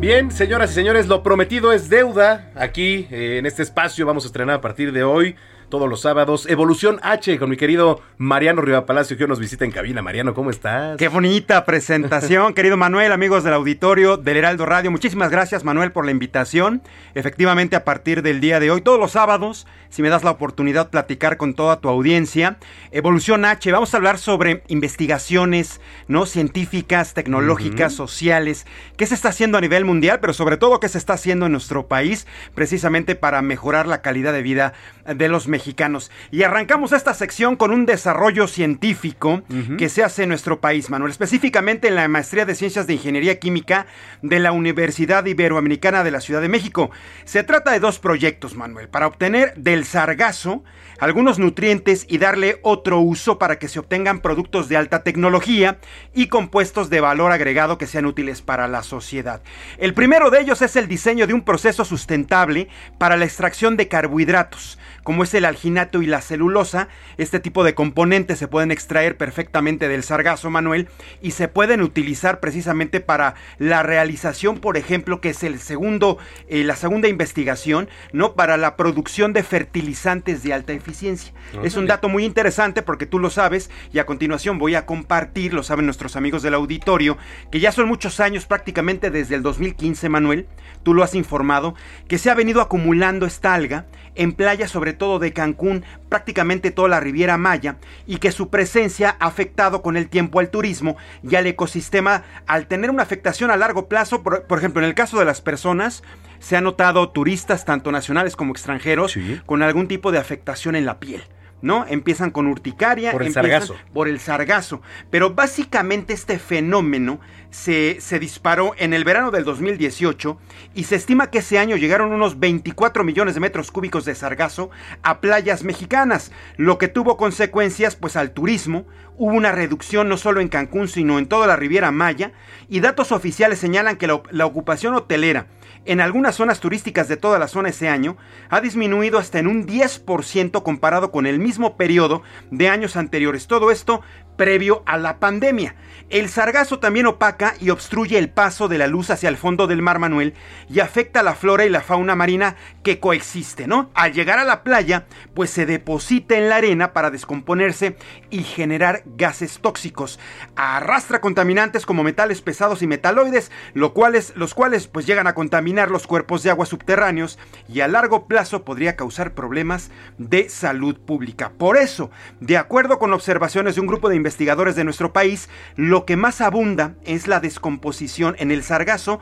Bien, señoras y señores, lo prometido es deuda. Aquí, eh, en este espacio, vamos a estrenar a partir de hoy todos los sábados. Evolución H con mi querido Mariano Riva Palacio, que hoy nos visita en cabina. Mariano, ¿cómo estás? Qué bonita presentación, querido Manuel, amigos del auditorio del Heraldo Radio. Muchísimas gracias, Manuel, por la invitación. Efectivamente, a partir del día de hoy, todos los sábados, si me das la oportunidad de platicar con toda tu audiencia, Evolución H, vamos a hablar sobre investigaciones no científicas, tecnológicas, sociales, qué se está haciendo a nivel mundial, pero sobre todo qué se está haciendo en nuestro país, precisamente para mejorar la calidad de vida de los mexicanos. Y arrancamos esta sección con un desarrollo científico que se hace en nuestro país, Manuel, específicamente en la maestría de Ciencias de Ingeniería Química de la Universidad Iberoamericana de la Ciudad de México. Se trata de dos proyectos, Manuel, para obtener del sargazo algunos nutrientes y darle otro uso para que se obtengan productos de alta tecnología y compuestos de valor agregado que sean útiles para la sociedad. El primero de ellos es el diseño de un proceso sustentable para la extracción de carbohidratos como es el alginato y la celulosa. Este tipo de componentes se pueden extraer perfectamente del sargazo, Manuel, y se pueden utilizar precisamente para la realización, por ejemplo, que es el segundo, eh, la segunda investigación, ¿no? Para la producción de fertilizantes de alta eficiencia. Es un dato muy interesante porque tú lo sabes y a continuación voy a compartir, lo saben nuestros amigos del auditorio, que ya son muchos años, prácticamente desde el 2015, Manuel, tú lo has informado, que se ha venido acumulando esta alga en playas sobre todo de Cancún, prácticamente toda la Riviera Maya, y que su presencia ha afectado con el tiempo al turismo y al ecosistema al tener una afectación a largo plazo, por, ejemplo, en el caso de las personas, se ha notado turistas, tanto nacionales como extranjeros, con algún tipo de afectación en la piel. ¿No? Empiezan con urticaria. Por el sargazo. Por el sargazo. Pero básicamente este fenómeno se, se, disparó en el verano del 2018 y se estima que ese año llegaron unos 24 millones de metros cúbicos de sargazo a playas mexicanas, lo que tuvo consecuencias pues al turismo. Hubo una reducción no solo en Cancún, sino en toda la Riviera Maya y datos oficiales señalan que la, la ocupación hotelera en algunas zonas turísticas de toda la zona ese año ha disminuido hasta en un 10% comparado con el mismo periodo de años anteriores. Todo esto previo a la pandemia. El sargazo también opaca y obstruye el paso de la luz hacia el fondo del mar Manuel y afecta la flora y la fauna marina que coexiste, ¿no? Al llegar a la playa, pues se deposita en la arena para descomponerse y generar gases tóxicos. Arrastra contaminantes como metales pesados y metaloides, lo cuales, los cuales pues llegan a contaminar los cuerpos de agua subterráneos y a largo plazo podría causar problemas de salud pública. Por eso, de acuerdo con observaciones de un grupo de investigadores de nuestro país, lo que más abunda es la descomposición en el sargazo,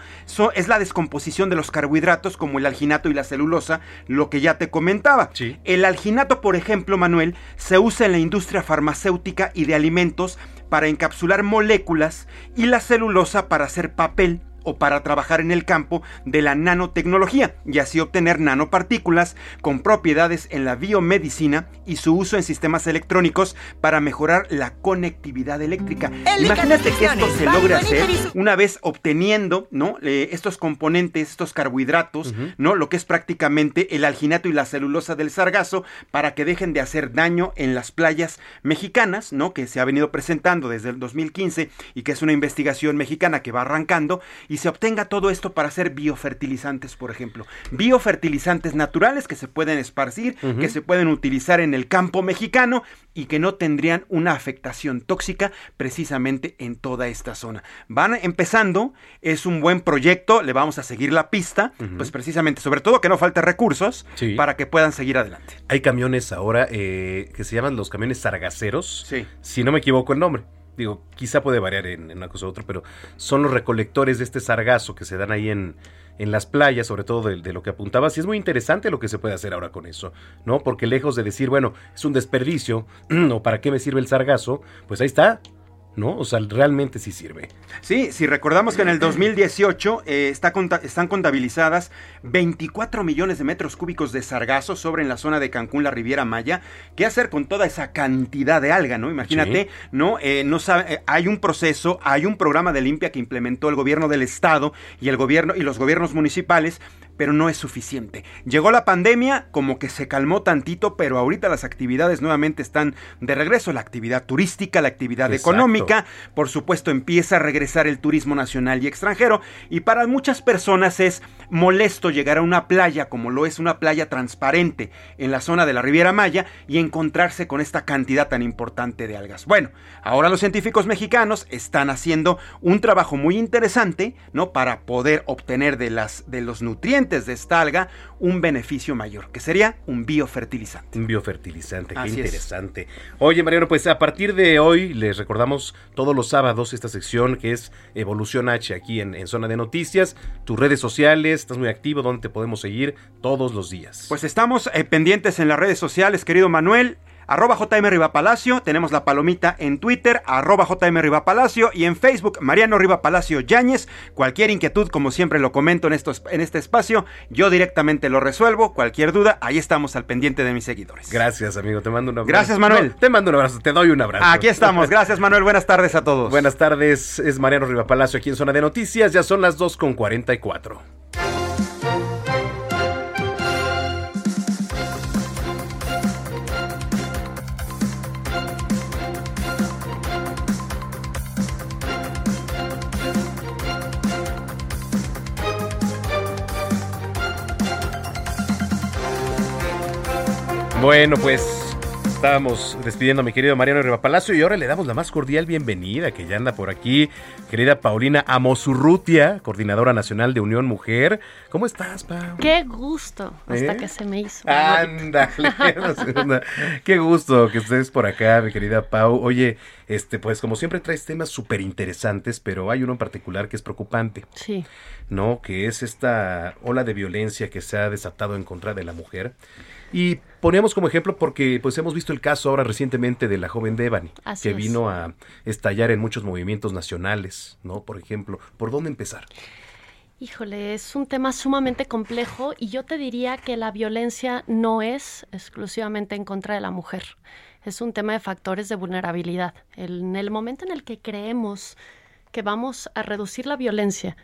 es la descomposición de los carbohidratos como el alginato y la celulosa, lo que ya te comentaba. El alginato, por ejemplo, Manuel, se usa en la industria farmacéutica y de alimentos para encapsular moléculas y la celulosa para hacer papel o para trabajar en el campo de la nanotecnología y así obtener nanopartículas con propiedades en la biomedicina y su uso en sistemas electrónicos para mejorar la conectividad eléctrica. Imagínate que esto se logre hacer una vez obteniendo, ¿no? estos componentes, estos carbohidratos, ¿no? Lo que es prácticamente el alginato y la celulosa del sargazo para que dejen de hacer daño en las playas mexicanas, ¿no? Que se ha venido presentando desde el 2015 y que es una investigación mexicana que va arrancando y y se obtenga todo esto para hacer biofertilizantes, por ejemplo. Biofertilizantes naturales que se pueden esparcir, que se pueden utilizar en el campo mexicano y que no tendrían una afectación tóxica precisamente en toda esta zona. Van empezando, es un buen proyecto, le vamos a seguir la pista, pues precisamente, sobre todo que no falte recursos para que puedan seguir adelante. Hay camiones ahora eh, que se llaman los camiones sargaceros, sí. si no me equivoco el nombre digo, quizá puede variar en, una cosa u otra, pero son los recolectores de este sargazo que se dan ahí en, en las playas, sobre todo de, de, lo que apuntabas, y es muy interesante lo que se puede hacer ahora con eso, ¿no? Porque lejos de decir, bueno, es un desperdicio, o para qué me sirve el sargazo, pues ahí está, ¿no? O sea, realmente sí sirve. Sí, si recordamos que en el 2018 eh, está están contabilizadas 24 millones de metros cúbicos de sargazo sobre en la zona de Cancún, la Riviera Maya. ¿Qué hacer con toda esa cantidad de alga, no? Imagínate, ¿no? Eh, no sabe, eh, hay un proceso, hay un programa de limpia que implementó el gobierno del estado y el gobierno y los gobiernos municipales pero no es suficiente. Llegó la pandemia, como que se calmó tantito, pero ahorita las actividades nuevamente están de regreso. La actividad turística, la actividad económica, por supuesto empieza a regresar el turismo nacional y extranjero, y para muchas personas es molesto llegar a una playa, como lo es una playa transparente en la zona de la Riviera Maya, y encontrarse con esta cantidad tan importante de algas. Bueno, ahora los científicos mexicanos están haciendo un trabajo muy interesante, ¿no? Para poder obtener de, las, de los nutrientes de esta alga un beneficio mayor, que sería un biofertilizante. Un biofertilizante, qué interesante. Oye, Mariano, pues a partir de hoy les recordamos todos los sábados esta sección que es Evolución H aquí en, en Zona de Noticias, tus redes sociales, estás muy activo, donde te podemos seguir todos los días. Pues estamos eh, pendientes en las redes sociales, querido Manuel arroba JM Riva Palacio, tenemos la palomita en Twitter, arroba JM Riva Palacio y en Facebook Mariano Riva Palacio Yáñez. Cualquier inquietud, como siempre lo comento en, estos, en este espacio, yo directamente lo resuelvo. Cualquier duda, ahí estamos al pendiente de mis seguidores. Gracias, amigo, te mando un abrazo. Gracias, Manuel. te mando un abrazo, te doy un abrazo. Aquí estamos, gracias, Manuel. Buenas tardes a todos. Buenas tardes, es Mariano Riva Palacio aquí en Zona de Noticias, ya son las 2 Bueno, pues estábamos despidiendo a mi querido Mariano Riva Palacio y ahora le damos la más cordial bienvenida, que ya anda por aquí, querida Paulina Amosurrutia, coordinadora nacional de Unión Mujer. ¿Cómo estás, Paul? Qué gusto, hasta ¿Eh? que se me hizo. Ándale, qué gusto que estés por acá, mi querida Pau. Oye, este, pues como siempre traes temas súper interesantes, pero hay uno en particular que es preocupante. Sí. ¿No? Que es esta ola de violencia que se ha desatado en contra de la mujer. Y poníamos como ejemplo porque pues hemos visto el caso ahora recientemente de la joven Devani, que vino a estallar en muchos movimientos nacionales, ¿no? Por ejemplo, ¿por dónde empezar? Híjole, es un tema sumamente complejo y yo te diría que la violencia no es exclusivamente en contra de la mujer. Es un tema de factores de vulnerabilidad. En el momento en el que creemos que vamos a reducir la violencia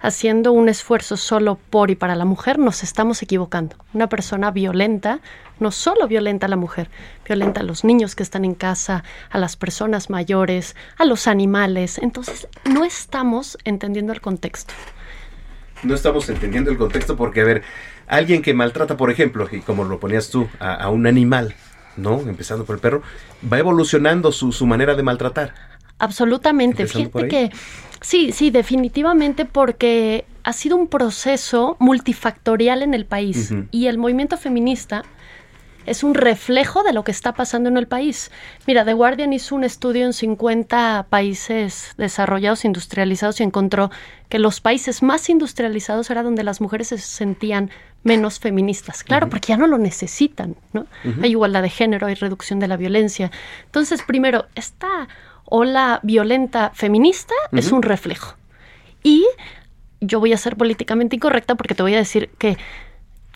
haciendo un esfuerzo solo por y para la mujer, nos estamos equivocando. Una persona violenta no solo violenta a la mujer, violenta a los niños que están en casa, a las personas mayores, a los animales. Entonces, no estamos entendiendo el contexto. No estamos entendiendo el contexto porque, a ver, alguien que maltrata, por ejemplo, y como lo ponías tú, a, un animal, ¿no? Empezando por el perro, va evolucionando su, su manera de maltratar. Absolutamente. Fíjate que Sí, sí, definitivamente porque ha sido un proceso multifactorial en el país y el movimiento feminista es un reflejo de lo que está pasando en el país. Mira, The Guardian hizo un estudio en 50 países desarrollados, industrializados y encontró que los países más industrializados era donde las mujeres se sentían menos feministas. Claro, porque ya no lo necesitan, ¿no? Hay igualdad de género, hay reducción de la violencia. Entonces, primero, esta ola violenta feminista es un reflejo. Y yo voy a ser políticamente incorrecta porque te voy a decir que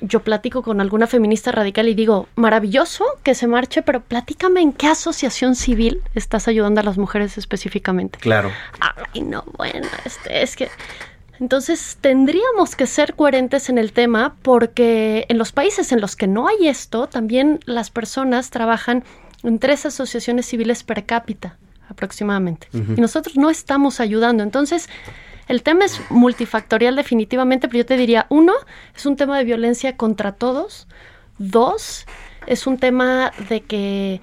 yo platico con alguna feminista radical y digo, maravilloso que se marche, pero platícame en qué asociación civil estás ayudando a las mujeres específicamente. Claro. Ay, no, bueno, este, es que... Entonces tendríamos que ser coherentes en el tema porque en los países en los que no hay esto, también las personas trabajan en tres asociaciones civiles per cápita aproximadamente. Y nosotros no estamos ayudando. Entonces, el tema es multifactorial definitivamente, pero yo te diría, uno, es un tema de violencia contra todos. Dos, es un tema de que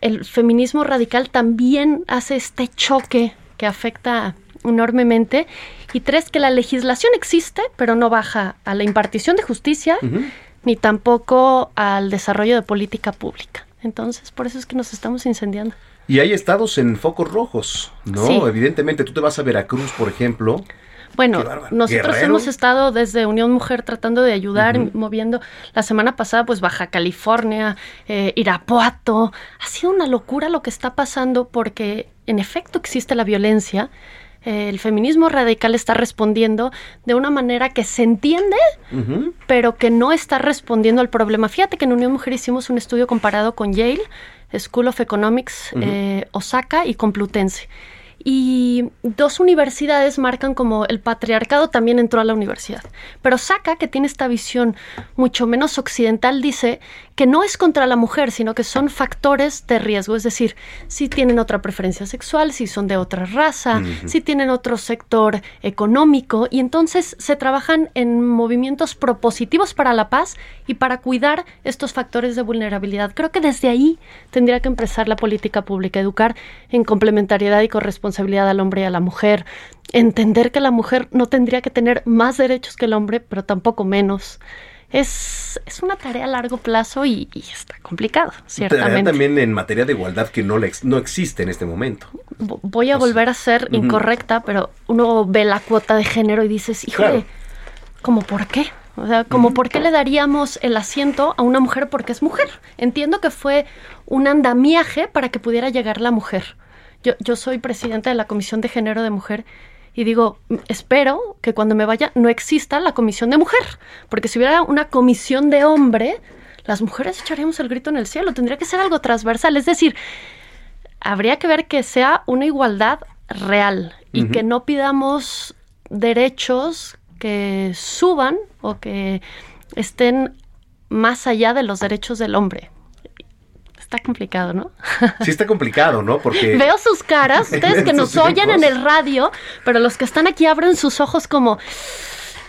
el feminismo radical también hace este choque que afecta enormemente. Y tres, que la legislación existe, pero no baja a la impartición de justicia, ni tampoco al desarrollo de política pública. Entonces, por eso es que nos estamos incendiando. Y hay estados en focos rojos, ¿no? Evidentemente, tú te vas a Veracruz, por ejemplo. Bueno, nosotros hemos estado desde Unión Mujer tratando de ayudar, moviendo. La semana pasada, pues Baja California, eh, Irapuato. Ha sido una locura lo que está pasando porque, en efecto, existe la violencia. Eh, el feminismo radical está respondiendo de una manera que se entiende, pero que no está respondiendo al problema. Fíjate que en Unión Mujer hicimos un estudio comparado con Yale School of Economics, eh, Osaka y Complutense. y dos universidades marcan como el patriarcado también entró a la universidad. Pero Saca, que tiene esta visión mucho menos occidental, dice que no es contra la mujer, sino que son factores de riesgo, es decir, si tienen otra preferencia sexual, si son de otra raza, si tienen otro sector económico, y entonces se trabajan en movimientos propositivos para la paz y para cuidar estos factores de vulnerabilidad. Creo que desde ahí tendría que empezar la política pública, educar en complementariedad y corresponsabilidad al hombre y a la mujer, entender que la mujer no tendría que tener más derechos que el hombre, pero tampoco menos es, es una tarea a largo plazo y, está complicado, ciertamente. Tarea también en materia de igualdad que no, no existe en este momento. Voy a volver a ser incorrecta, pero uno ve la cuota de género y dices, híjole, ¿cómo por qué? O sea, como por qué le daríamos el asiento a una mujer porque es mujer. Entiendo que fue un andamiaje para que pudiera llegar la mujer. Yo, yo soy presidenta de la Comisión de Género de Mujer y digo, espero que cuando me vaya no exista la comisión de mujer, porque si hubiera una comisión de hombre, las mujeres echaríamos el grito en el cielo, tendría que ser algo transversal, es decir, habría que ver que sea una igualdad real y que no pidamos derechos que suban o que estén más allá de los derechos del hombre. Está complicado, ¿no? Sí está complicado, ¿no? Porque... Veo sus caras, ustedes que nos oyen en el radio, pero los que están aquí abren sus ojos como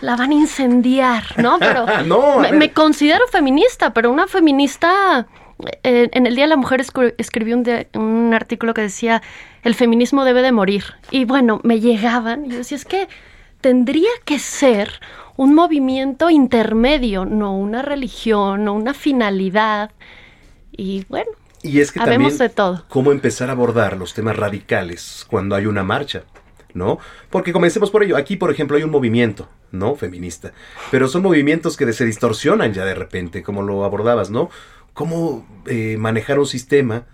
la van a incendiar, ¿no? Pero no, me, considero feminista, pero una feminista... Eh, en el Día de la Mujer escribí un, un, artículo que decía, el feminismo debe de morir. Y bueno, me llegaban y yo decía, es que tendría que ser un movimiento intermedio, no una religión, no una finalidad. Y bueno, y es que también de todo. cómo empezar a abordar los temas radicales cuando hay una marcha. ¿no? Porque comencemos por ello. Aquí, por ejemplo, hay un movimiento, ¿no? Feminista. Pero son movimientos que se distorsionan ya de repente, como lo abordabas, ¿no? Cómo eh, manejar un sistema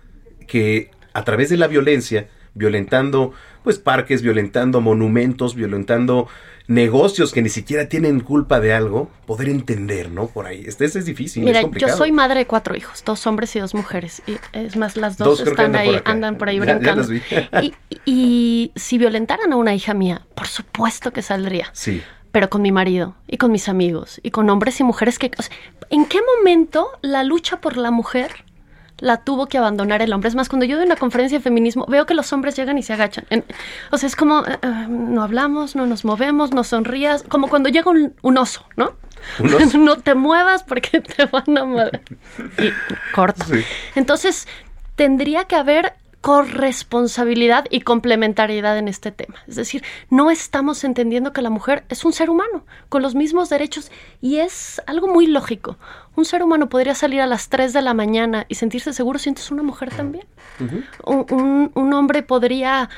que a través de la violencia, violentando pues parques, violentando monumentos, violentando negocios que ni siquiera tienen culpa de algo, poder entender, ¿no? Por ahí. Este, este es difícil. Mira, es complicado. yo soy madre de cuatro hijos, dos hombres y dos mujeres. Y es más, las dos, están ahí, andan por ahí brincando. y, y si violentaran a una hija mía, por supuesto que saldría. Sí pero con mi marido y con mis amigos y con hombres y mujeres que... ¿En qué momento la lucha por la mujer la tuvo que abandonar el hombre. Es más, cuando yo doy una conferencia de feminismo, veo que los hombres llegan y se agachan. o sea, es como, eh, eh, no hablamos, no nos movemos, no sonrías, como cuando llega un, oso, ¿no? no te muevas porque te van a mover. Y corta. Entonces, tendría que haber corresponsabilidad y complementariedad en este tema. Es decir, no estamos entendiendo que la mujer es un ser humano con los mismos derechos y es algo muy lógico. Un ser humano podría salir a las 3 de la mañana y sentirse seguro si es una mujer también. un, un hombre podría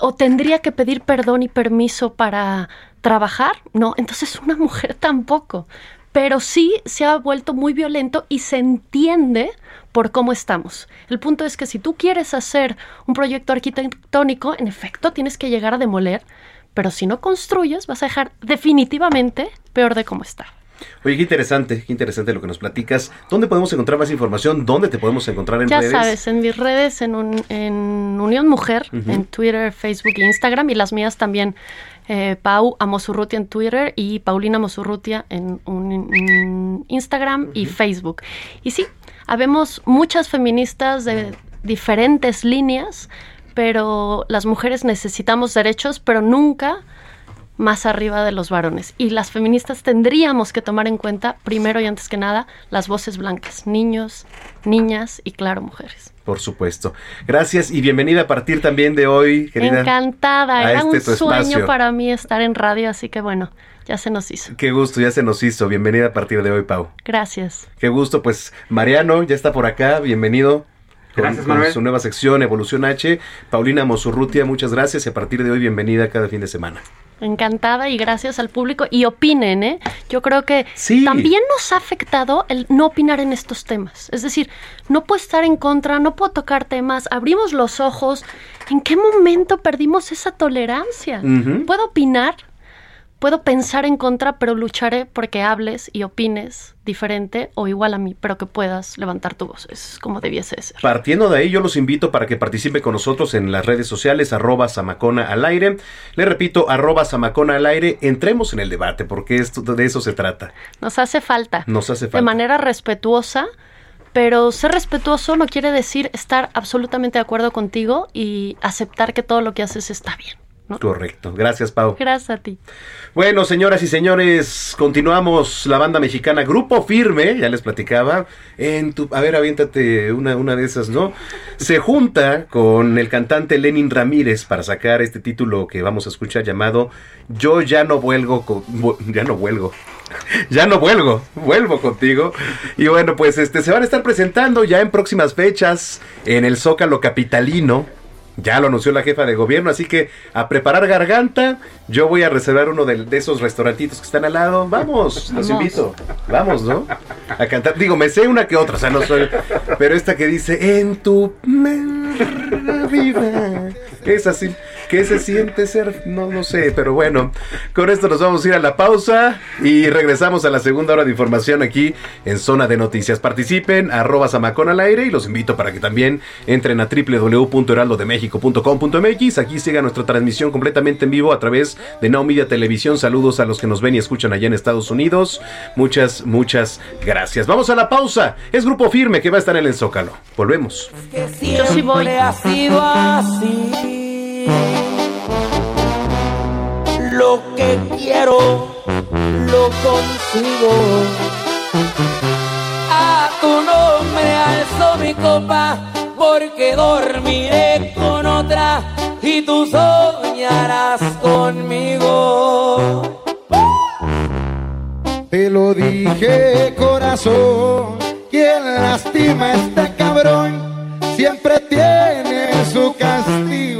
o tendría que pedir perdón y permiso para trabajar. No, entonces una mujer tampoco pero sí se ha vuelto muy violento y se entiende por cómo estamos. El punto es que si tú quieres hacer un proyecto arquitectónico, en efecto tienes que llegar a demoler, pero si no construyes vas a dejar definitivamente peor de cómo está. Oye, qué interesante, qué interesante lo que nos platicas. ¿Dónde podemos encontrar más información? ¿Dónde te podemos encontrar en redes? Ya sabes, en mis redes, en, Unión Mujer, en Twitter, Facebook e Instagram, y las mías también eh, Pau Amosurrutia en Twitter y Paulina Amosurrutia en, Instagram y Facebook. Y sí, habemos muchas feministas de diferentes líneas, pero las mujeres necesitamos derechos, pero nunca más arriba de los varones. Y las feministas tendríamos que tomar en cuenta, primero y antes que nada, las voces blancas, niños, niñas y, claro, mujeres. Por supuesto. Gracias y bienvenida a partir también de hoy, querida. Encantada, era este un sueño para mí estar en radio, así que bueno, ya se nos hizo. Qué gusto, ya se nos hizo. Bienvenida a partir de hoy, Pau. Gracias. Qué gusto, pues Mariano ya está por acá, bienvenido. Gracias, con, su nueva sección Evolución H. Paulina Mosurrutia, muchas gracias y a partir de hoy bienvenida cada fin de semana. Encantada y gracias al público. Y opinen, ¿eh? Yo creo que también nos ha afectado el no opinar en estos temas. Es decir, no puedo estar en contra, no puedo tocar temas, abrimos los ojos. ¿En qué momento perdimos esa tolerancia? Puedo opinar, puedo pensar en contra, pero lucharé porque hables y opines diferente o igual a mí, pero que puedas levantar tu voz. Es como debiese ser. Partiendo de ahí, yo los invito para que participe con nosotros en las redes sociales, arroba Samacona al aire. Le repito, arroba Samacona al aire. Entremos en el debate, porque esto, de eso se trata. Nos hace falta. Nos hace falta. De manera respetuosa, pero ser respetuoso no quiere decir estar absolutamente de acuerdo contigo y aceptar que todo lo que haces está bien. Correcto. Gracias, Pau. Gracias a ti. Bueno, señoras y señores, continuamos la banda mexicana Grupo Firme, ya les platicaba. En tu, a ver, aviéntate una, una de esas, ¿no? Se junta con el cantante Lenin Ramírez para sacar este título que vamos a escuchar llamado Yo ya no vuelvo, con, ya no vuelvo. Ya no vuelvo, vuelvo contigo. Y bueno, pues este se van a estar presentando ya en próximas fechas en el Zócalo Capitalino ya lo anunció la jefa de gobierno, así que a preparar garganta. Yo voy a reservar uno de, esos restaurantitos que están al lado. Vamos, los invito. Vamos, ¿no? A cantar. Digo, me sé una que otra, o sea, no soy. Pero esta que dice, en tu vida. Es así. ¿Qué se siente ser? No lo sé, pero bueno, con esto nos vamos a ir a la pausa y regresamos a la segunda hora de información aquí en Zona de Noticias. Participen, arroba Samacón al aire y los invito para que también entren a www.heraldodemexico.com.mx. Aquí siga nuestra transmisión completamente en vivo a través de Now Media Televisión. Saludos a los que nos ven y escuchan allá en Estados Unidos. Muchas, muchas gracias. Vamos a la pausa. Es Grupo Firme que va a estar en el Zócalo. Volvemos. Yo sí voy. Lo que quiero, lo consigo. A tu nombre alzo mi copa, porque dormiré con otra y tú soñarás conmigo. Te lo dije, corazón, quien lastima a este cabrón siempre tiene su castigo.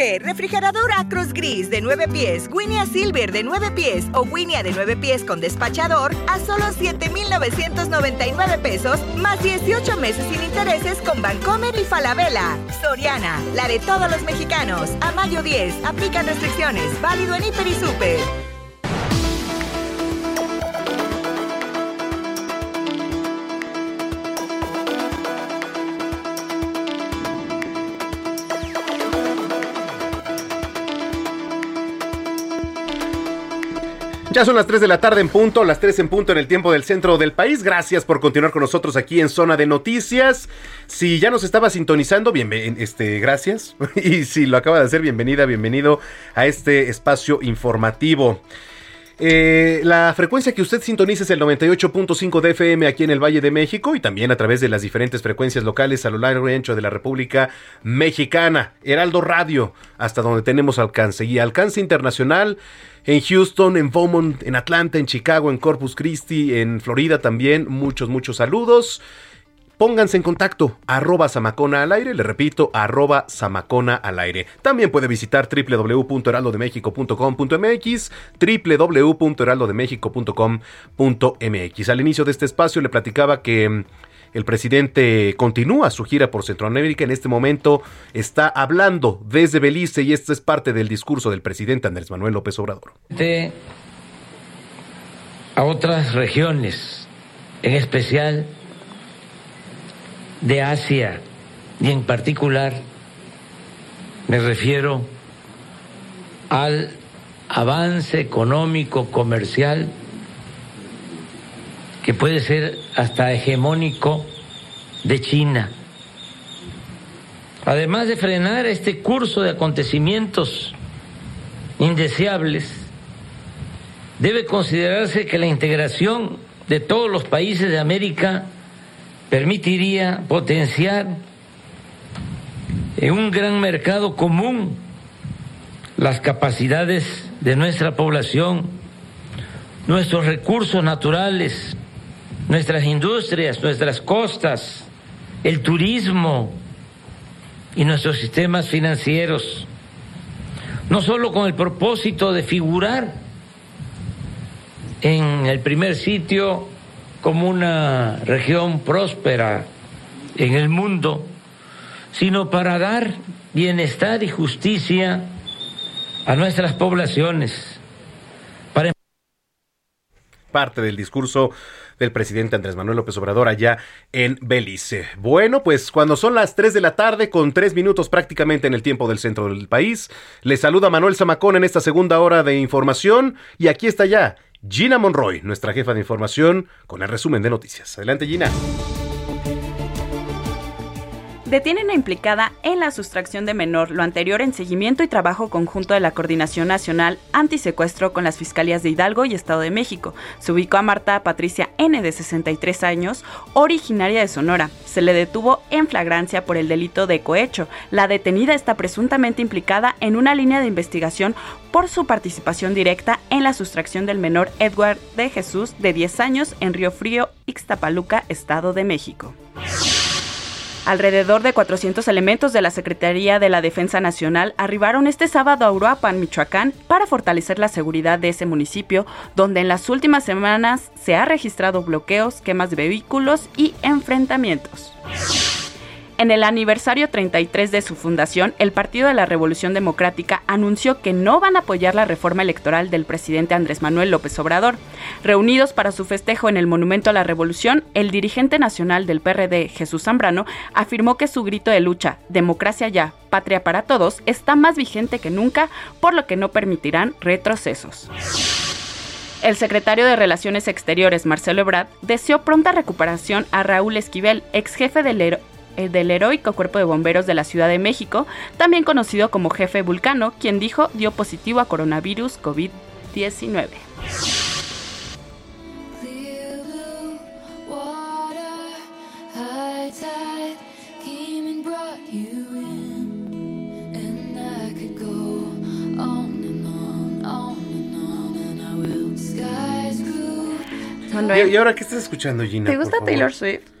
Dije, refrigerador Acros Gris de 9 pies, Winia Silver de 9 pies o Winia de 9 pies con despachador a solo 7,999 pesos más 18 meses sin intereses con Bancomer y Falabella. Soriana, la de todos los mexicanos. A mayo 10, aplican restricciones. Válido en Hiper y Super. Ya son las 3 de la tarde en punto, las 3 en punto en el tiempo del centro del país. Gracias por continuar con nosotros aquí en Zona de Noticias. Si ya nos estaba sintonizando, bien, este, gracias. Y si lo acaba de hacer, bienvenida, bienvenido a este espacio informativo. Eh, la frecuencia que usted sintoniza es el 98.5 de FM aquí en el Valle de México y también a través de las diferentes frecuencias locales a lo largo y ancho de la República Mexicana. Heraldo Radio, hasta donde tenemos alcance. Y alcance internacional en Houston, en Beaumont, en Atlanta, en Chicago, en Corpus Christi, en Florida también. Muchos, muchos saludos. Pónganse en contacto, arroba Samacona al aire, le repito, arroba Samacona al aire. También puede visitar www.heraldodemexico.com.mx, www.heraldodemexico.com.mx. Al inicio de este espacio le platicaba que el presidente continúa su gira por Centroamérica. En este momento está hablando desde Belice y esto es parte del discurso del presidente Andrés Manuel López Obrador. A otras regiones, en especial de Asia y en particular me refiero al avance económico comercial que puede ser hasta hegemónico de China. Además de frenar este curso de acontecimientos indeseables, debe considerarse que la integración de todos los países de América permitiría potenciar en un gran mercado común las capacidades de nuestra población, nuestros recursos naturales, nuestras industrias, nuestras costas, el turismo y nuestros sistemas financieros, no solo con el propósito de figurar en el primer sitio como una región próspera en el mundo, sino para dar bienestar y justicia a nuestras poblaciones. Parte del discurso del presidente Andrés Manuel López Obrador allá en Belice. Bueno, pues cuando son las 3 de la tarde, con 3 minutos prácticamente en el tiempo del centro del país, le saluda Manuel Zamacón en esta segunda hora de información y aquí está ya Gina Monroy, nuestra jefa de información, con el resumen de noticias. Adelante Gina. Detienen a imlicada en la sustracción de menor, lo anterior en seguimiento y trabajo conjunto de la Coordinación Nacional Antisecuestro con las Fiscalías de Hidalgo y Estado de México. Se ubicó a Marta Patricia N, de 63 años, originaria de Sonora. Se le detuvo en flagrancia por el delito de cohecho. La detenida está presuntamente implicada en una línea de investigación por su participación directa en la sustracción del menor Edward de Jesús, de 10 años, en Río Frío, Ixtapaluca, Estado de México. Alrededor de 400 elementos de la Secretaría de la Defensa Nacional arribaron este sábado a Uruapan, Michoacán, para fortalecer la seguridad de ese municipio, donde en las últimas semanas se ha registrado bloqueos, quemas de vehículos y enfrentamientos. En el aniversario 33 de su fundación, el Partido de la Revolución Democrática anunció que no van a apoyar la reforma electoral del presidente Andrés Manuel López Obrador. Reunidos para su festejo en el Monumento a la Revolución, el dirigente nacional del PRD, Jesús Zambrano, afirmó que su grito de lucha, democracia ya, patria para todos, está más vigente que nunca, por lo que no permitirán retrocesos. El secretario de Relaciones Exteriores, Marcelo Ebrard, deseó pronta recuperación a Raúl Esquivel, ex jefe del del heroico Cuerpo de Bomberos de la Ciudad de México, también conocido como jefe Vulcano, quien dijo dio positivo a coronavirus COVID-19. ¿Y ahora qué estás escuchando, Gina? ¿Te gusta Taylor Swift?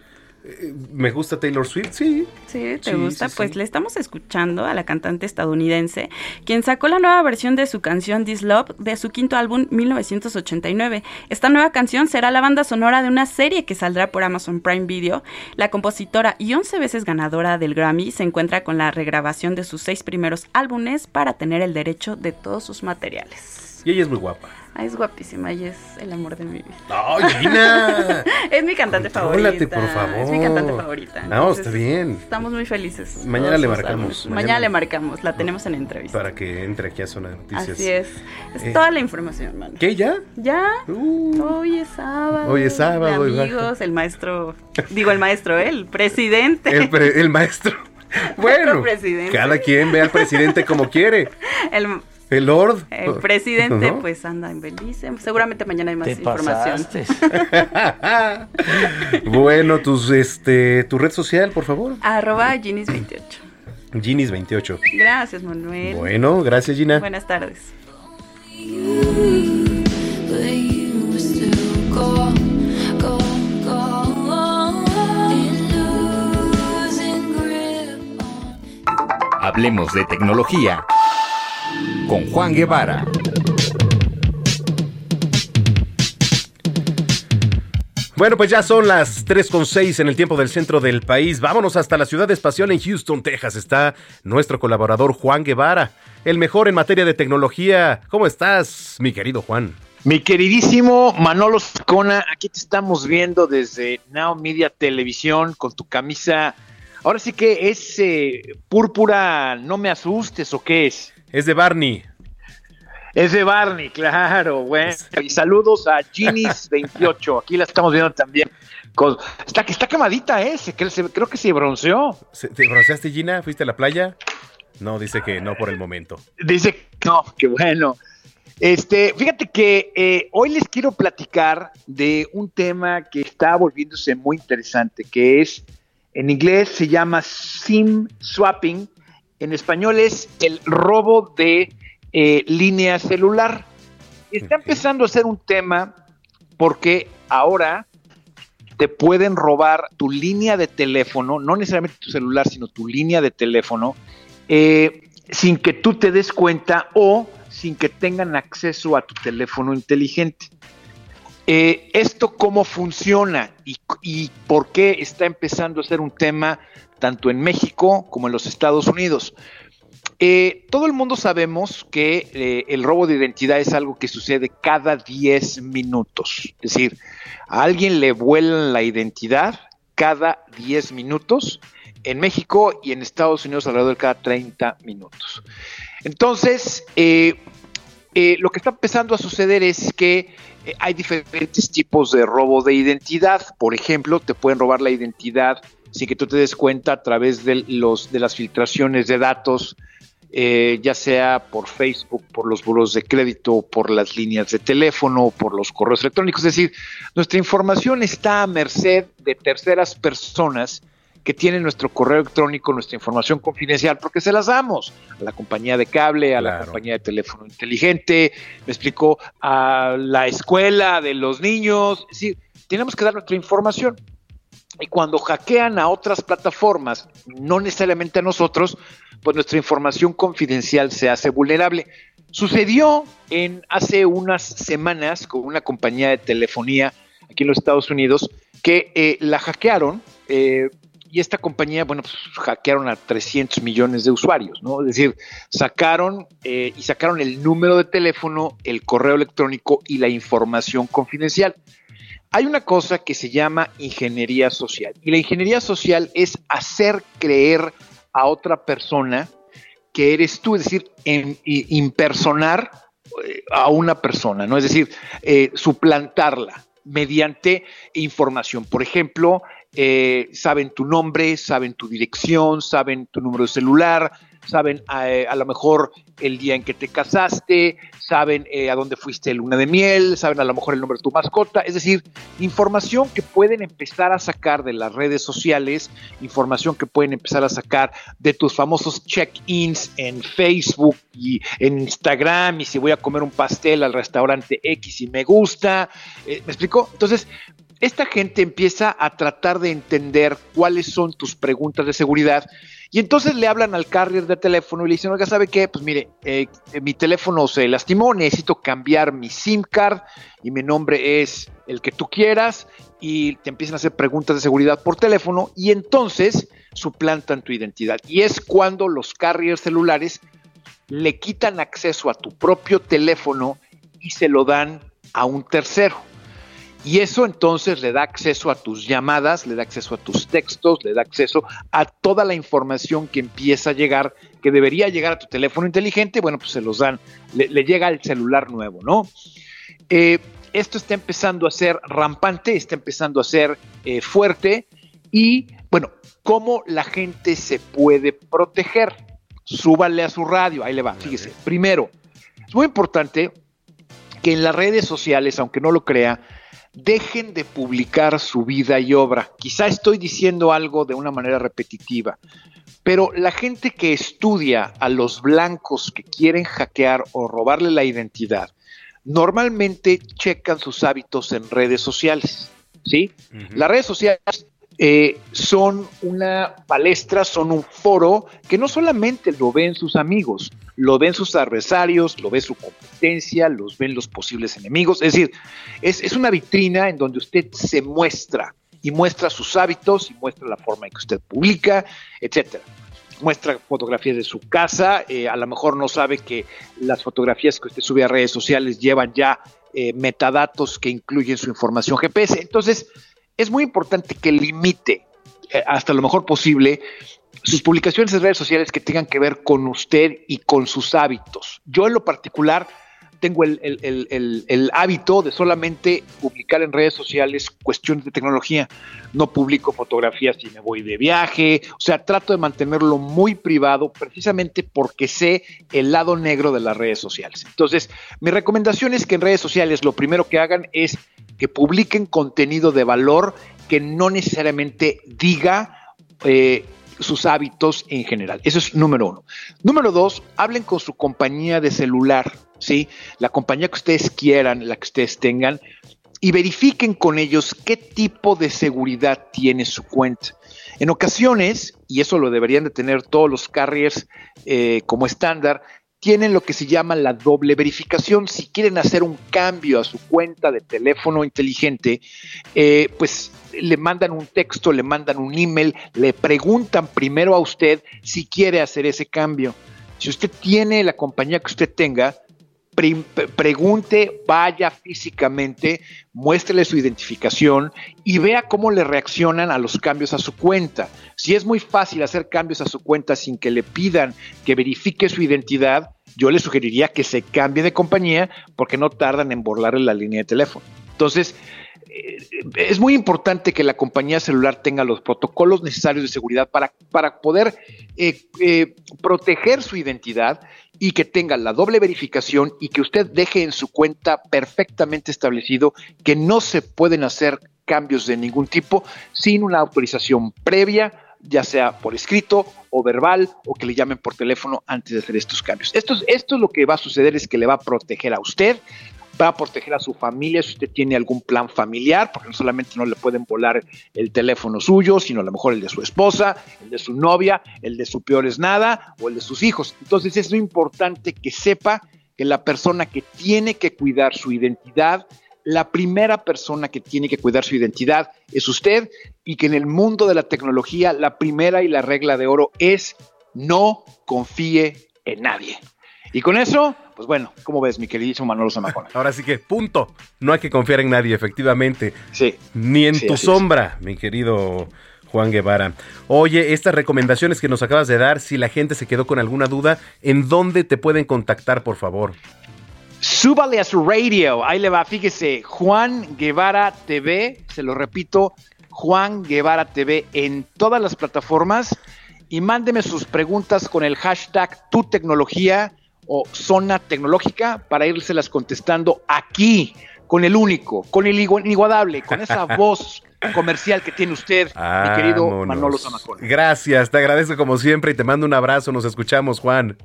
Me gusta Taylor Swift, sí. Sí, ¿te gusta? pues le estamos escuchando a la cantante estadounidense, quien sacó la nueva versión de su canción This Love de su quinto álbum 1989. Esta nueva canción será la banda sonora de una serie que saldrá por Amazon Prime Video. La compositora y 11 veces ganadora del Grammy se encuentra con la regrabación de sus seis primeros álbumes para tener el derecho de todos sus materiales. Y ella es muy guapa. Es guapísima y es el amor de mi vida. ¡Ay, Gina! es mi cantante favorita. por favor. Es mi cantante favorita. No, está bien. Estamos muy felices. Mañana le marcamos. Mañana, le marcamos. La tenemos en entrevista. Para que entre aquí a Zona de Noticias. Así es. Es eh, toda la información, hermano. ¿Qué, ya? Ya. Uh. hoy es sábado. Hoy es sábado. amigos, el maestro. Digo, el maestro, el presidente. El, el maestro. Bueno, cada quien ve al presidente como quiere. El el Lord. El presidente, pues anda en Belice. Seguramente mañana hay más información. bueno, tus, este, tu red social, por favor. Arroba Ginis28. Ginis28. Gracias, Manuel. Bueno, gracias, Gina. Buenas tardes. Hablemos de tecnología con Juan Guevara. Bueno, pues ya son las 3.6 en el tiempo del centro del país. Vámonos hasta la ciudad espacial en Houston, Texas. Está nuestro colaborador Juan Guevara, el mejor en materia de tecnología. ¿Cómo estás, mi querido Juan? Mi queridísimo Manolo Cona, aquí te estamos viendo desde Now Media Televisión con tu camisa. Ahora sí que es eh, púrpura, no me asustes o qué es. Es de Barney. Es de Barney, claro, bueno. Y saludos a Ginis28, aquí la estamos viendo también. está, está quemadita, ¿eh? creo que se bronceó. ¿Te bronceaste, Gina? ¿Fuiste a la playa? No, dice que no por el momento. Dice que no, que bueno. Este, fíjate que eh, hoy les quiero platicar de un tema que está volviéndose muy interesante, que es, en inglés se llama SIM swapping, en español es el robo de eh, línea celular. Está empezando a ser un tema porque ahora te pueden robar tu línea de teléfono, no necesariamente tu celular, sino tu línea de teléfono, eh, sin que tú te des cuenta o sin que tengan acceso a tu teléfono inteligente. Eh, ¿Esto cómo funciona y, por qué está empezando a ser un tema tanto en México como en los Estados Unidos? Eh, todo el mundo sabemos que eh, el robo de identidad es algo que sucede cada 10 minutos. Es decir, a alguien le vuelan la identidad cada 10 minutos. En México y en Estados Unidos alrededor de cada 30 minutos. Entonces, eh, lo que está empezando a suceder es que hay diferentes tipos de robo de identidad. Por ejemplo, te pueden robar la identidad sin que tú te des cuenta a través de, los, de las filtraciones de datos, ya sea por Facebook, por los buros de crédito, por las líneas de teléfono, por los correos electrónicos. Es decir, nuestra información está a merced de terceras personas que tienen nuestro correo electrónico, nuestra información confidencial, porque se las damos a la compañía de cable, a la compañía de teléfono inteligente, me explicó, a la escuela de los niños, es decir, tenemos que dar nuestra información. Y cuando hackean a otras plataformas, no necesariamente a nosotros, pues nuestra información confidencial se hace vulnerable. Sucedió en hace unas semanas con una compañía de telefonía aquí en los Estados Unidos que eh, la hackearon eh, y esta compañía, bueno, pues hackearon a 300 millones de usuarios, ¿no? Es decir, sacaron eh, y sacaron el número de teléfono, el correo electrónico y la información confidencial. Hay una cosa que se llama ingeniería social y la ingeniería social es hacer creer a otra persona que eres tú, es decir, impersonar eh, a una persona, ¿no? Es decir, eh, suplantarla mediante información. Por ejemplo, eh, saben tu nombre, saben tu dirección, saben tu número de celular, saben eh, a lo mejor el día en que te casaste, saben eh, a dónde fuiste luna de miel, saben a lo mejor el nombre de tu mascota, es decir, información que pueden empezar a sacar de las redes sociales, información que pueden empezar a sacar de tus famosos check-ins en Facebook y en Instagram y si voy a comer un pastel al restaurante X y me gusta, ¿me explico? Entonces, esta gente empieza a tratar de entender cuáles son tus preguntas de seguridad y entonces le hablan al carrier de teléfono y le dicen, oiga, ¿sabe qué? Pues mire, eh, mi teléfono se lastimó, necesito cambiar mi SIM card y mi nombre es el que tú quieras y te empiezan a hacer preguntas de seguridad por teléfono y entonces suplantan tu identidad. Y es cuando los carriers celulares le quitan acceso a tu propio teléfono y se lo dan a un tercero. Y eso entonces le da acceso a tus llamadas, le da acceso a tus textos, le da acceso a toda la información que empieza a llegar, que debería llegar a tu teléfono inteligente, bueno, pues se los dan, le, llega al celular nuevo, ¿no? Eh, esto está empezando a ser rampante, está empezando a ser eh, fuerte y, bueno, ¿cómo la gente se puede proteger? Súbale a su radio, ahí le va, fíjese. Primero, es muy importante que en las redes sociales, aunque no lo crea, dejen de publicar su vida y obra. Quizá estoy diciendo algo de una manera repetitiva, pero la gente que estudia a los blancos que quieren hackear o robarle la identidad, normalmente checan sus hábitos en redes sociales. ¿sí? Las redes sociales eh, son una palestra, son un foro que no solamente lo ven sus amigos, lo ven sus adversarios, lo ve su competencia, los ven los posibles enemigos. Es decir, es, es una vitrina en donde usted se muestra y muestra sus hábitos y muestra la forma en que usted publica, etcétera muestra fotografías de su casa, eh, a lo mejor no sabe que las fotografías que usted sube a redes sociales llevan ya eh, metadatos que incluyen su información GPS. Entonces, es muy importante que limite eh, hasta lo mejor posible sus publicaciones en redes sociales que tengan que ver con usted y con sus hábitos. Yo en lo particular tengo el, el, hábito de solamente publicar en redes sociales cuestiones de tecnología. No publico fotografías si me voy de viaje, o sea, trato de mantenerlo muy privado precisamente porque sé el lado negro de las redes sociales. Entonces, mi recomendación es que en redes sociales lo primero que hagan es que publiquen contenido de valor que no necesariamente diga eh, sus hábitos en general. Eso es número uno. Número dos, hablen con su compañía de celular, ¿sí? La compañía que ustedes quieran, la que ustedes tengan, y verifiquen con ellos qué tipo de seguridad tiene su cuenta. En ocasiones, y eso lo deberían de tener todos los carriers eh, como estándar, tienen lo que se llama la doble verificación. Si quieren hacer un cambio a su cuenta de teléfono inteligente, eh, pues le mandan un texto, le mandan un email, le preguntan primero a usted si quiere hacer ese cambio. Si usted tiene la compañía que usted tenga, pregunte, vaya físicamente, muéstrele su identificación y vea cómo le reaccionan a los cambios a su cuenta. Si es muy fácil hacer cambios a su cuenta sin que le pidan que verifique su identidad, yo le sugeriría que se cambie de compañía porque no tardan en borrarle la línea de teléfono. Entonces, es muy importante que la compañía celular tenga los protocolos necesarios de seguridad para, para poder eh, eh, proteger su identidad y que tenga la doble verificación y que usted deje en su cuenta perfectamente establecido que no se pueden hacer cambios de ningún tipo sin una autorización previa, ya sea por escrito o verbal o que le llamen por teléfono antes de hacer estos cambios. Esto esto es lo que va a suceder es que le va a proteger a usted, va a proteger a su familia si usted tiene algún plan familiar, porque no solamente no le pueden volar el teléfono suyo, sino a lo mejor el de su esposa, el de su novia, el de su peor es nada o el de sus hijos. Entonces es muy importante que sepa que la persona que tiene que cuidar su identidad, la primera persona que tiene que cuidar su identidad es usted y que en el mundo de la tecnología la primera y la regla de oro es no confíe en nadie. Y con eso, pues bueno, ¿cómo ves, mi queridísimo Manolo Zamacona? Ahora sí que, punto. No hay que confiar en nadie, efectivamente. Sí. Ni en tu sombra, mi querido Juan Guevara. Oye, estas recomendaciones que nos acabas de dar, si la gente se quedó con alguna duda, ¿en dónde te pueden contactar, por favor? Súbale a su radio. Ahí le va, fíjese, Juan Guevara TV, se lo repito, Juan Guevara TV en todas las plataformas y mándeme sus preguntas con el hashtag tu tecnología o zona tecnológica para las contestando aquí, con el único, con el inigualable, con esa voz comercial que tiene usted, mi querido Manolo Zamacón. Gracias, te agradezco como siempre y te mando un abrazo. Nos escuchamos, Juan.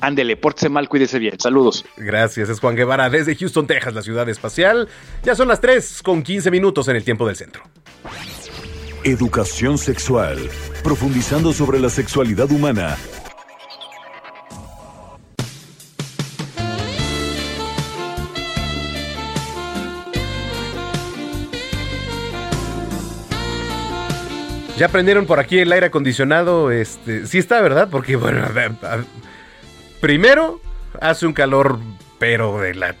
Ándele, pórtese mal, cuídese bien. Saludos. Gracias, es Juan Guevara desde Houston, Texas, la ciudad espacial. Ya son las 3 con 15 minutos en el tiempo del centro. Educación sexual, profundizando sobre la sexualidad humana Ya prendieron por aquí el aire acondicionado, este, sí está, ¿verdad? Porque bueno, primero hace un calor pero de la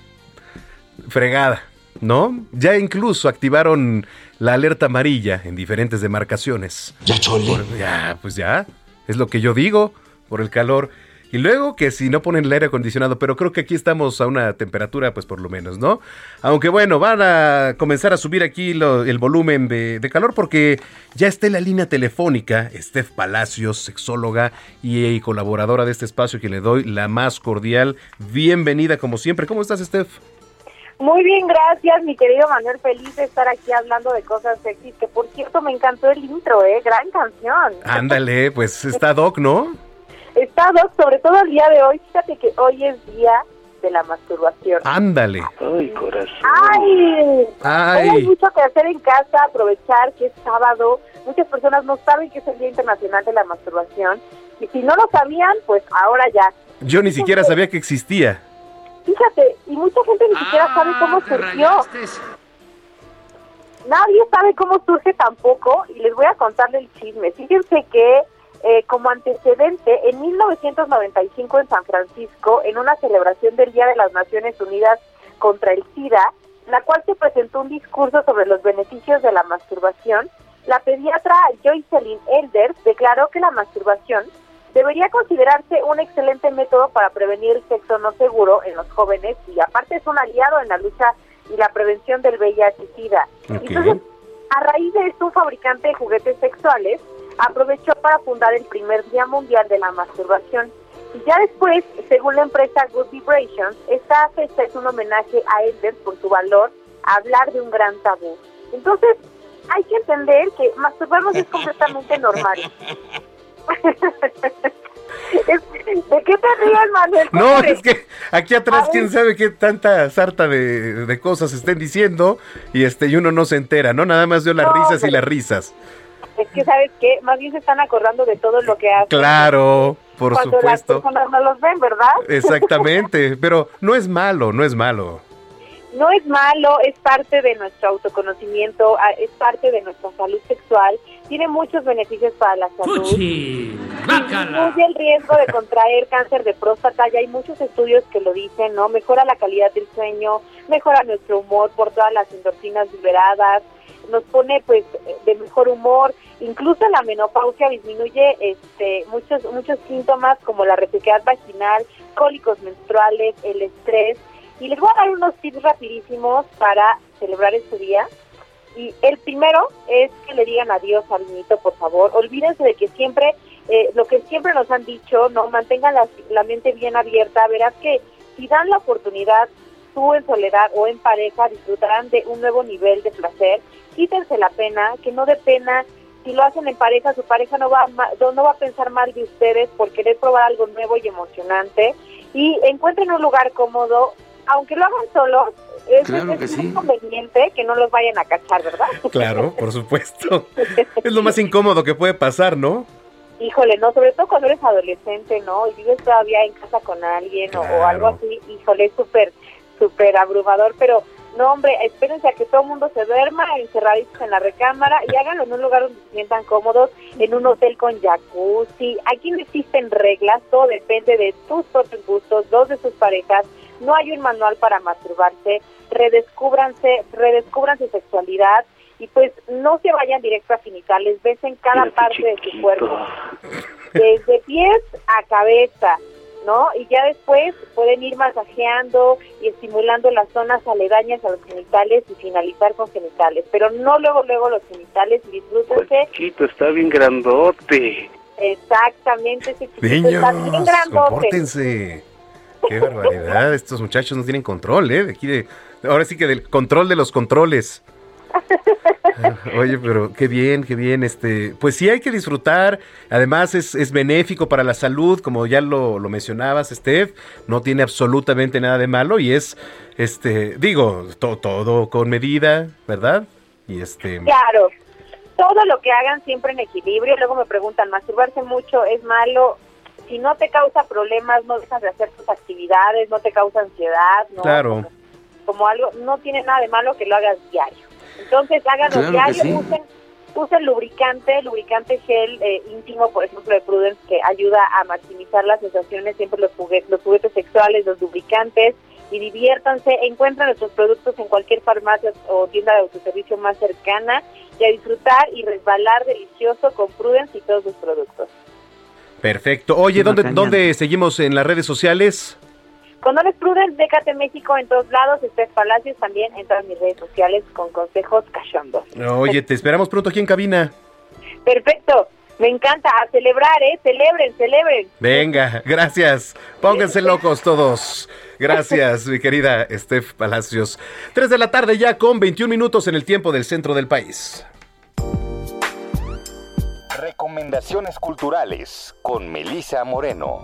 fregada, ¿no? Ya incluso activaron la alerta amarilla en diferentes demarcaciones. Ya chole. ya, pues ya, es lo que yo digo, por el calor. Y luego que si no ponen el aire acondicionado, pero creo que aquí estamos a una temperatura, pues por lo menos, ¿no? Aunque bueno, van a comenzar a subir aquí el volumen de, calor porque ya está en la línea telefónica Steph Palacios, sexóloga y, colaboradora de este espacio que le doy la más cordial bienvenida como siempre. ¿Cómo estás, Steph? Muy bien, gracias, mi querido Manuel. Feliz de estar aquí hablando de cosas sexys, que por cierto me encantó el intro, ¿eh? Gran canción. Ándale, pues está Doc, ¿no? Estados, sobre todo el día de hoy, fíjate que hoy es día de la masturbación. Ándale. Ay, corazón. Ay. Hay mucho que hacer en casa, aprovechar que es sábado. Muchas personas no saben que es el Día Internacional de la Masturbación. Y si no lo sabían, pues ahora ya. Yo ni siquiera sabía que existía. Fíjate, y mucha gente ni siquiera ah, sabe cómo surgió. Nadie sabe cómo surge tampoco, y les voy a contarle el chisme. Fíjense que eh, como antecedente, en 1995 en San Francisco, en una celebración del Día de las Naciones Unidas contra el SIDA, en la cual se presentó un discurso sobre los beneficios de la masturbación, la pediatra Joycelyn Elders declaró que la masturbación debería considerarse un excelente método para prevenir el sexo no seguro en los jóvenes y aparte es un aliado en la lucha y la prevención del VIH-Sida. Entonces, a raíz de esto, un fabricante de juguetes sexuales aprovechó para fundar el primer Día Mundial de la Masturbación. Y ya después, según la empresa Good Vibrations, esta fecha es un homenaje a Elder por su valor a hablar de un gran tabú. Entonces, hay que entender que masturbarnos es completamente normal. ¿De qué te ríes, Manuel? No, es que aquí atrás quién sabe qué tanta sarta de, de, cosas estén diciendo y este y uno no se entera, ¿no? Nada más dio las risas y las risas. Es que, ¿sabes qué? Más bien se están acordando de todo lo que hacen. Claro, por cuando supuesto. las personas no los ven, ¿verdad? Exactamente, pero no es malo, no es malo. No es malo, es parte de nuestro autoconocimiento, es parte de nuestra salud sexual, tiene muchos beneficios para la salud. Disminuye el riesgo de contraer cáncer de próstata, ya hay muchos estudios que lo dicen, ¿no? Mejora la calidad del sueño, mejora nuestro humor por todas las endorfinas liberadas, nos pone pues de mejor humor, incluso la menopausia disminuye este muchos muchos síntomas como la resequedad vaginal, cólicos menstruales, el estrés y les voy a dar unos tips rapidísimos para celebrar este día. Y el primero es que le digan adiós al niñito, por favor. Olvídense de que siempre, eh, lo que siempre nos han dicho, no mantengan la, la mente bien abierta. Verás que si dan la oportunidad, tú en soledad o en pareja, disfrutarán de un nuevo nivel de placer quítense la pena, que no de pena, si lo hacen en pareja, su pareja no va, no va a pensar mal de ustedes por querer probar algo nuevo y emocionante y encuentren un lugar cómodo, aunque lo hagan solos, es, Claro que es sí. muy conveniente que no los vayan a cachar, ¿verdad? Claro, por supuesto. Es lo más incómodo que puede pasar, ¿no? Híjole, no, sobre todo cuando eres adolescente, ¿no? Y vives todavía en casa con alguien o- algo así, híjole, es súper, súper abrumador, pero no, hombre, espérense a que todo el mundo se duerma encerraditos en la recámara y háganlo en un lugar donde se sientan cómodos, en un hotel con jacuzzi. Aquí no existen reglas, todo depende de tus propios gustos, dos de sus parejas. No hay un manual para masturbarse, redescúbranse, redescubran su sexualidad y pues no se vayan directo a finitales, besen cada parte de su cuerpo, desde pies a cabeza, ¿no? Y ya después pueden ir masajeando y estimulando las zonas aledañas a los genitales y finalizar con genitales, pero no luego luego los genitales y disfrútense Chiquito, está bien grandote. exactamente ese chiquito Niños, está bien grandote. compórtense. Qué barbaridad, estos muchachos no tienen control, ¿eh? De aquí de, ahora sí que del control de los controles. Oye, pero qué bien, qué bien. Este, pues sí hay que disfrutar. Además es, es benéfico para la salud, como ya lo, lo mencionabas, Steph. No tiene absolutamente nada de malo y es, este, digo, to- todo con medida, ¿verdad? Y este, Claro, todo lo que hagan siempre en equilibrio. Luego me preguntan, masturbarse mucho es malo. Si no te causa problemas, no dejas de hacer tus actividades, no te causa ansiedad, ¿no? claro. Como algo, no tiene nada de malo que lo hagas diario. Entonces háganlo Claro que diario, sí. usen, usen lubricante, lubricante gel eh, íntimo, por ejemplo, de Prudence, que ayuda a maximizar las sensaciones, siempre los juguetes, los juguetes sexuales, los lubricantes, y diviértanse, encuentran nuestros productos en cualquier farmacia o tienda de autoservicio más cercana, y a disfrutar y resbalar delicioso con Prudence y todos sus productos. Perfecto. Oye, ¿dónde, ¿dónde seguimos en las redes sociales? Condones Prudence, Décate México en todos lados, Esther Palacios también en todas mis redes sociales con consejos cachondos. Oye, te esperamos pronto aquí en cabina. Perfecto, me encanta, a celebrar, ¿eh? Celebren, celebren. Venga, gracias. Pónganse locos todos. Gracias, mi querida Steph Palacios. 3 de la tarde ya con 21 minutos en el tiempo del centro del país. Recomendaciones culturales con Melisa Moreno.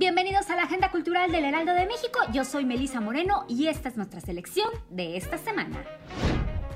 Bienvenidos a la Agenda Cultural del Heraldo de México. Yo soy Melisa Moreno y esta es nuestra selección de esta semana.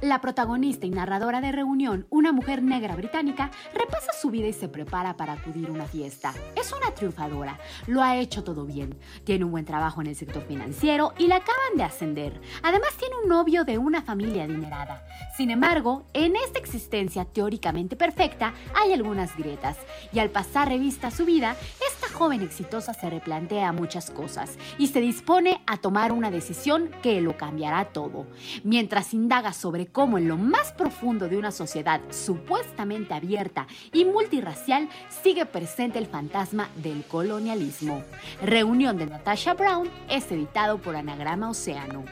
La protagonista y narradora de Reunión, una mujer negra británica, repasa su vida y se prepara para acudir a una fiesta. Es una triunfadora, lo ha hecho todo bien, tiene un buen trabajo en el sector financiero y la acaban de ascender. Además tiene un novio de una familia adinerada. Sin embargo, en esta existencia teóricamente perfecta hay algunas grietas y al pasar revista a su vida, esta joven exitosa se replantea muchas cosas y se dispone a tomar una decisión que lo cambiará todo. Mientras indaga sobre cómo en lo más profundo de una sociedad supuestamente abierta y multirracial sigue presente el fantasma del colonialismo. Reunión de Natasha Brown es editado por Anagrama Océano.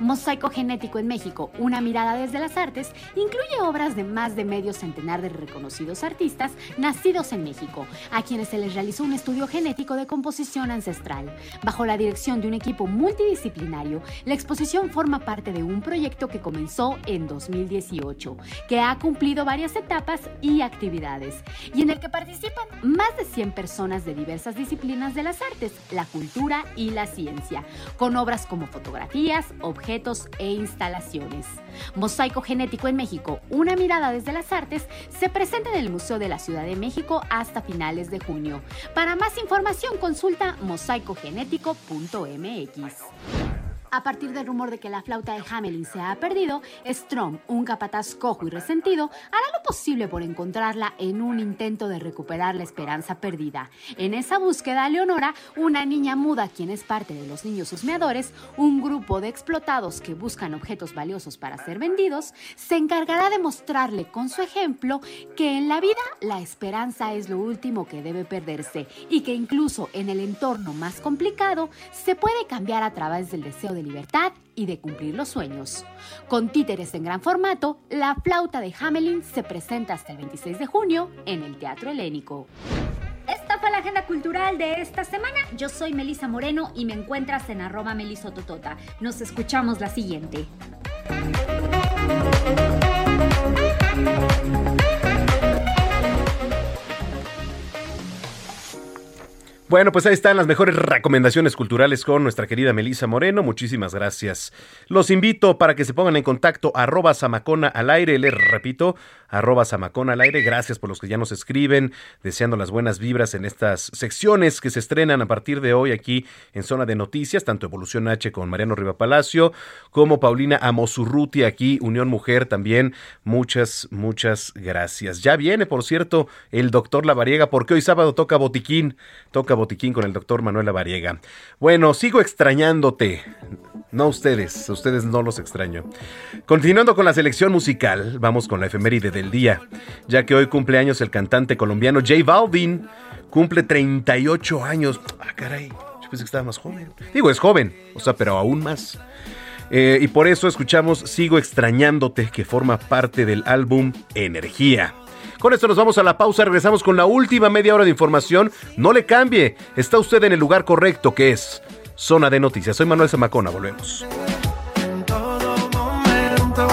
Mosaico Genético en México, una mirada desde las artes, incluye obras de más de medio centenar de reconocidos artistas nacidos en México, a quienes se les realizó un estudio genético de composición ancestral. Bajo la dirección de un equipo multidisciplinario, la exposición forma parte de un proyecto que comenzó en 2018, que ha cumplido varias etapas y actividades, y en el que participan más de 100 personas de diversas disciplinas de las artes, la cultura y la ciencia, con obras como fotografías, objetos, e instalaciones. Mosaico Genético en México, una mirada desde las artes, se presenta en el Museo de la Ciudad de México hasta finales de junio. Para más información consulta mosaicogenético.mx. A partir del rumor de que la flauta de Hamelin se ha perdido, Strom, un capataz cojo y resentido, hará lo posible por encontrarla en un intento de recuperar la esperanza perdida. En esa búsqueda, Leonora, una niña muda quien es parte de los niños husmeadores, un grupo de explotados que buscan objetos valiosos para ser vendidos, se encargará de mostrarle con su ejemplo que en la vida la esperanza es lo último que debe perderse y que incluso en el entorno más complicado se puede cambiar a través del deseo de libertad y de cumplir los sueños. Con títeres en gran formato, la flauta de Hamelin se presenta hasta el 26 de junio en el Teatro Helénico. Esta fue la agenda cultural de esta semana. Yo soy Melisa Moreno y me encuentras en arroba melisototota. Nos escuchamos la siguiente. Bueno, pues ahí están las mejores recomendaciones culturales con nuestra querida Melisa Moreno. Muchísimas gracias. Los invito para que se pongan en contacto arroba Samacona al aire. Les repito, arroba Samacona al aire. Gracias por los que ya nos escriben, deseando las buenas vibras en estas secciones que se estrenan a partir de hoy aquí en Zona de Noticias, tanto Evolución H con Mariano Riva Palacio, como Paulina Amosurruti aquí, Unión Mujer también. Muchas, muchas gracias. Ya viene, por cierto, el doctor Lavariega, porque hoy sábado toca botiquín, toca botiquín con el doctor Manuel Lavariega. Bueno, sigo extrañándote. No ustedes, ustedes no los extraño. Continuando con la selección musical, vamos con la efeméride del día, ya que hoy cumple años el cantante colombiano J Balvin, cumple 38 años. Ah, caray, yo pensé que estaba más joven. Digo, es joven, o sea, pero aún más. Eh, y por eso escuchamos Sigo extrañándote, que forma parte del álbum Energía. Con esto nos vamos a la pausa, regresamos con la última media hora de información. No le cambie, está usted en el lugar correcto que es Zona de Noticias. Soy Manuel Zamacona, volvemos. En todo momento,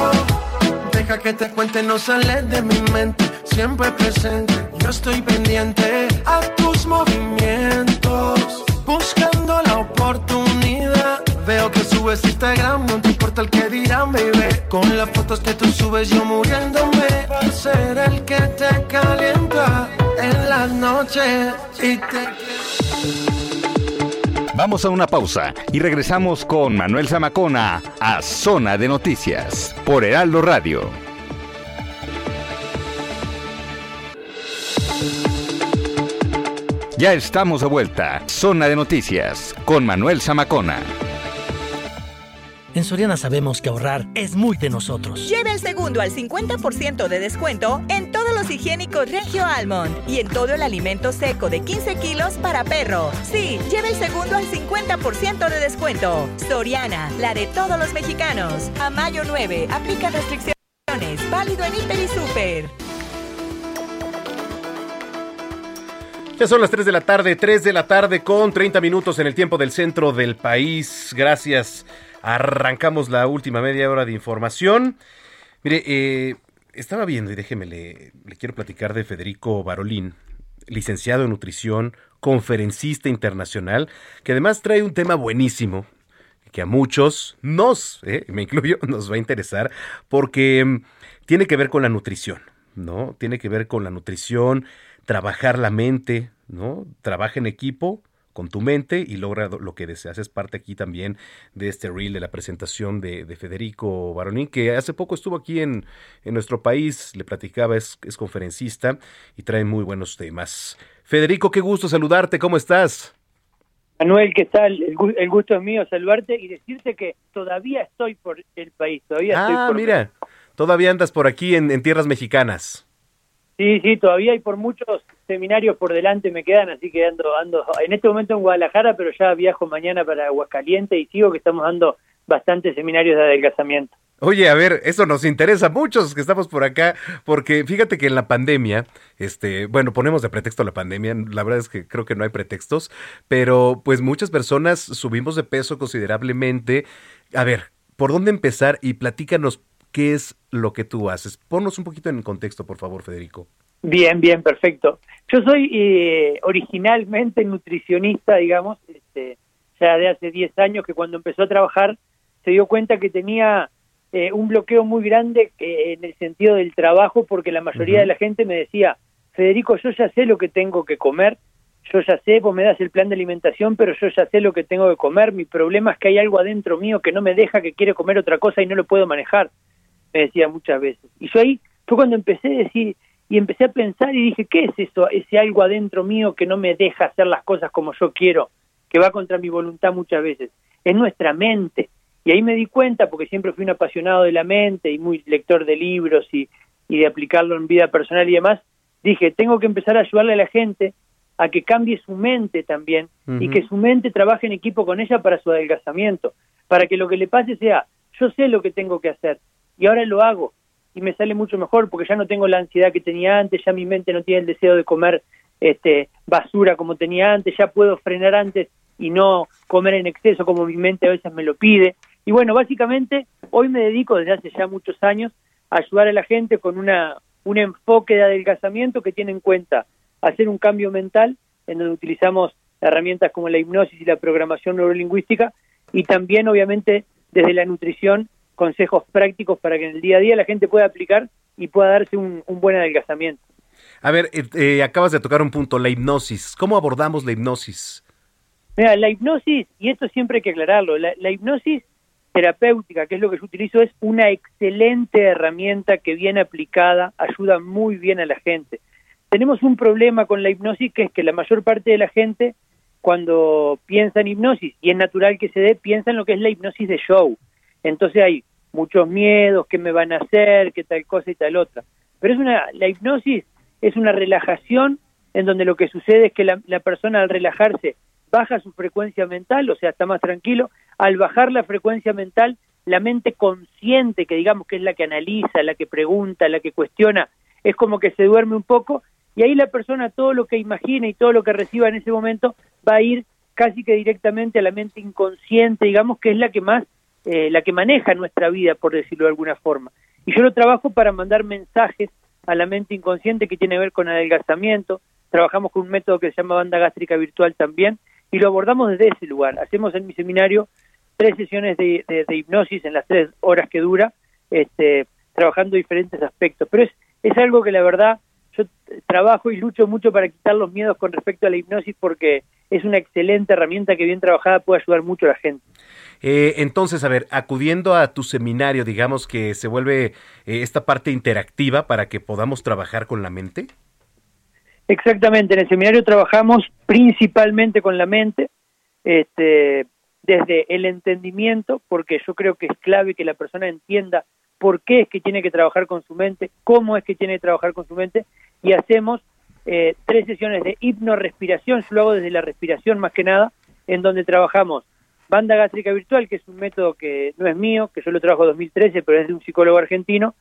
deja que te cuente, no sale de mi mente, siempre presente. Yo estoy pendiente a tus movimientos, buscando la oportunidad. Veo que subes Instagram, no te importa el que dirán, baby. Con las fotos que tú subes, yo muriéndome. Ser el que te calienta en las noches y te Vamos a una pausa y regresamos con Manuel Zamacona a Zona de Noticias por Heraldo Radio. Ya estamos de vuelta. Zona de Noticias con Manuel Zamacona. En Soriana sabemos que ahorrar es muy de nosotros. Lleve el segundo al 50% de descuento en todos los higiénicos Regio Almond y en todo el alimento seco de 15 kilos para perro. Sí, lleve el segundo al 50% de descuento. Soriana, la de todos los mexicanos. A mayo 9, aplica restricciones. Válido en Hiper y Super. Ya son las 3 de la tarde, 3 de la tarde con 30 minutos en el tiempo del centro del país. Gracias. Arrancamos la última media hora de información. Mire, eh, estaba viendo y déjeme, le, le quiero platicar de Federico Barolín, licenciado en nutrición, conferencista internacional, que además trae un tema buenísimo que a muchos nos, eh, me incluyo, nos va a interesar porque mm, tiene que ver con la nutrición, ¿no? Tiene que ver con la nutrición, trabajar la mente, ¿no? Trabaja en equipo con tu mente y logra lo que deseas. Es parte aquí también de este reel de la presentación de, de Federico Baronín, que hace poco estuvo aquí en, en nuestro país, le platicaba, es, es conferencista y trae muy buenos temas. Federico, qué gusto saludarte, ¿cómo estás? Manuel, ¿qué tal? El, gusto es mío saludarte y decirte que todavía estoy por el país, todavía ah, estoy por mira, todavía andas por aquí en, en tierras mexicanas. Sí, sí, todavía hay por muchos seminarios por delante me quedan, así que ando, ando en este momento en Guadalajara, pero ya viajo mañana para Aguascalientes y sigo que estamos dando bastantes seminarios de adelgazamiento. Oye, a ver, eso nos interesa a muchos que estamos por acá, porque fíjate que en la pandemia, este, bueno, ponemos de pretexto la pandemia, la verdad es que creo que no hay pretextos, pero pues muchas personas subimos de peso considerablemente. A ver, ¿por dónde empezar? Y platícanos qué es lo que tú haces. Ponnos un poquito en contexto, por favor, Federico. Bien, bien, perfecto. Yo soy eh, originalmente nutricionista, digamos, este, ya de hace 10 años que cuando empezó a trabajar se dio cuenta que tenía eh, un bloqueo muy grande eh, en el sentido del trabajo porque la mayoría de la gente me decía, Federico, yo ya sé lo que tengo que comer, yo ya sé, vos me das el plan de alimentación, pero yo ya sé lo que tengo que comer, mi problema es que hay algo adentro mío que no me deja, que quiere comer otra cosa y no lo puedo manejar, me decía muchas veces. Y yo ahí fue cuando empecé a decir, y empecé a pensar y dije, ¿qué es eso? Ese algo adentro mío que no me deja hacer las cosas como yo quiero, que va contra mi voluntad muchas veces. Es nuestra mente, y ahí me di cuenta, porque siempre fui un apasionado de la mente y muy lector de libros y, y de aplicarlo en vida personal y demás, dije, tengo que empezar a ayudarle a la gente a que cambie su mente también y que su mente trabaje en equipo con ella para su adelgazamiento, para que lo que le pase sea, yo sé lo que tengo que hacer y ahora lo hago y me sale mucho mejor porque ya no tengo la ansiedad que tenía antes, ya mi mente no tiene el deseo de comer este basura como tenía antes, ya puedo frenar antes y no comer en exceso como mi mente a veces me lo pide. Y bueno, básicamente hoy me dedico desde hace ya muchos años a ayudar a la gente con una, un enfoque de adelgazamiento que tiene en cuenta hacer un cambio mental, en donde utilizamos herramientas como la hipnosis y la programación neurolingüística, y también obviamente desde la nutrición, consejos prácticos para que en el día a día la gente pueda aplicar y pueda darse un, buen adelgazamiento. A ver, eh, eh, acabas de tocar un punto, la hipnosis. ¿Cómo abordamos la hipnosis? Mira, la hipnosis, y esto siempre hay que aclararlo, la hipnosis terapéutica, que es lo que yo utilizo, es una excelente herramienta que bien aplicada ayuda muy bien a la gente. Tenemos un problema con la hipnosis que es que la mayor parte de la gente cuando piensa en hipnosis, y es natural que se dé, piensa en lo que es la hipnosis de show. Entonces hay muchos miedos, qué me van a hacer, qué tal cosa y tal otra. Pero es una, la hipnosis es una relajación en donde lo que sucede es que la, la persona al relajarse baja su frecuencia mental, o sea, está más tranquilo. Al bajar la frecuencia mental, la mente consciente, que digamos que es la que analiza, la que pregunta, la que cuestiona, es como que se duerme un poco y ahí la persona todo lo que imagina y todo lo que reciba en ese momento va a ir casi que directamente a la mente inconsciente, digamos que es la que más, eh, la que maneja nuestra vida, por decirlo de alguna forma. Y yo lo trabajo para mandar mensajes a la mente inconsciente que tiene que ver con adelgazamiento. Trabajamos con un método que se llama banda gástrica virtual también, y lo abordamos desde ese lugar. Hacemos en mi seminario tres sesiones de, hipnosis en las tres horas que dura, este, trabajando diferentes aspectos. Pero es, es algo que la verdad yo trabajo y lucho mucho para quitar los miedos con respecto a la hipnosis porque es una excelente herramienta que bien trabajada puede ayudar mucho a la gente. Eh, entonces, a ver, acudiendo a tu seminario, digamos que se vuelve eh, esta parte interactiva para que podamos trabajar con la mente. Exactamente, en el seminario trabajamos principalmente con la mente, este, desde el entendimiento, porque yo creo que es clave que la persona entienda por qué es que tiene que trabajar con su mente, cómo es que tiene que trabajar con su mente, y hacemos eh, tres sesiones de hipnorespiración, yo lo hago desde la respiración más que nada, en donde trabajamos banda gástrica virtual, que es un método que no es mío, que yo lo trabajo en 2013, pero es de un psicólogo argentino,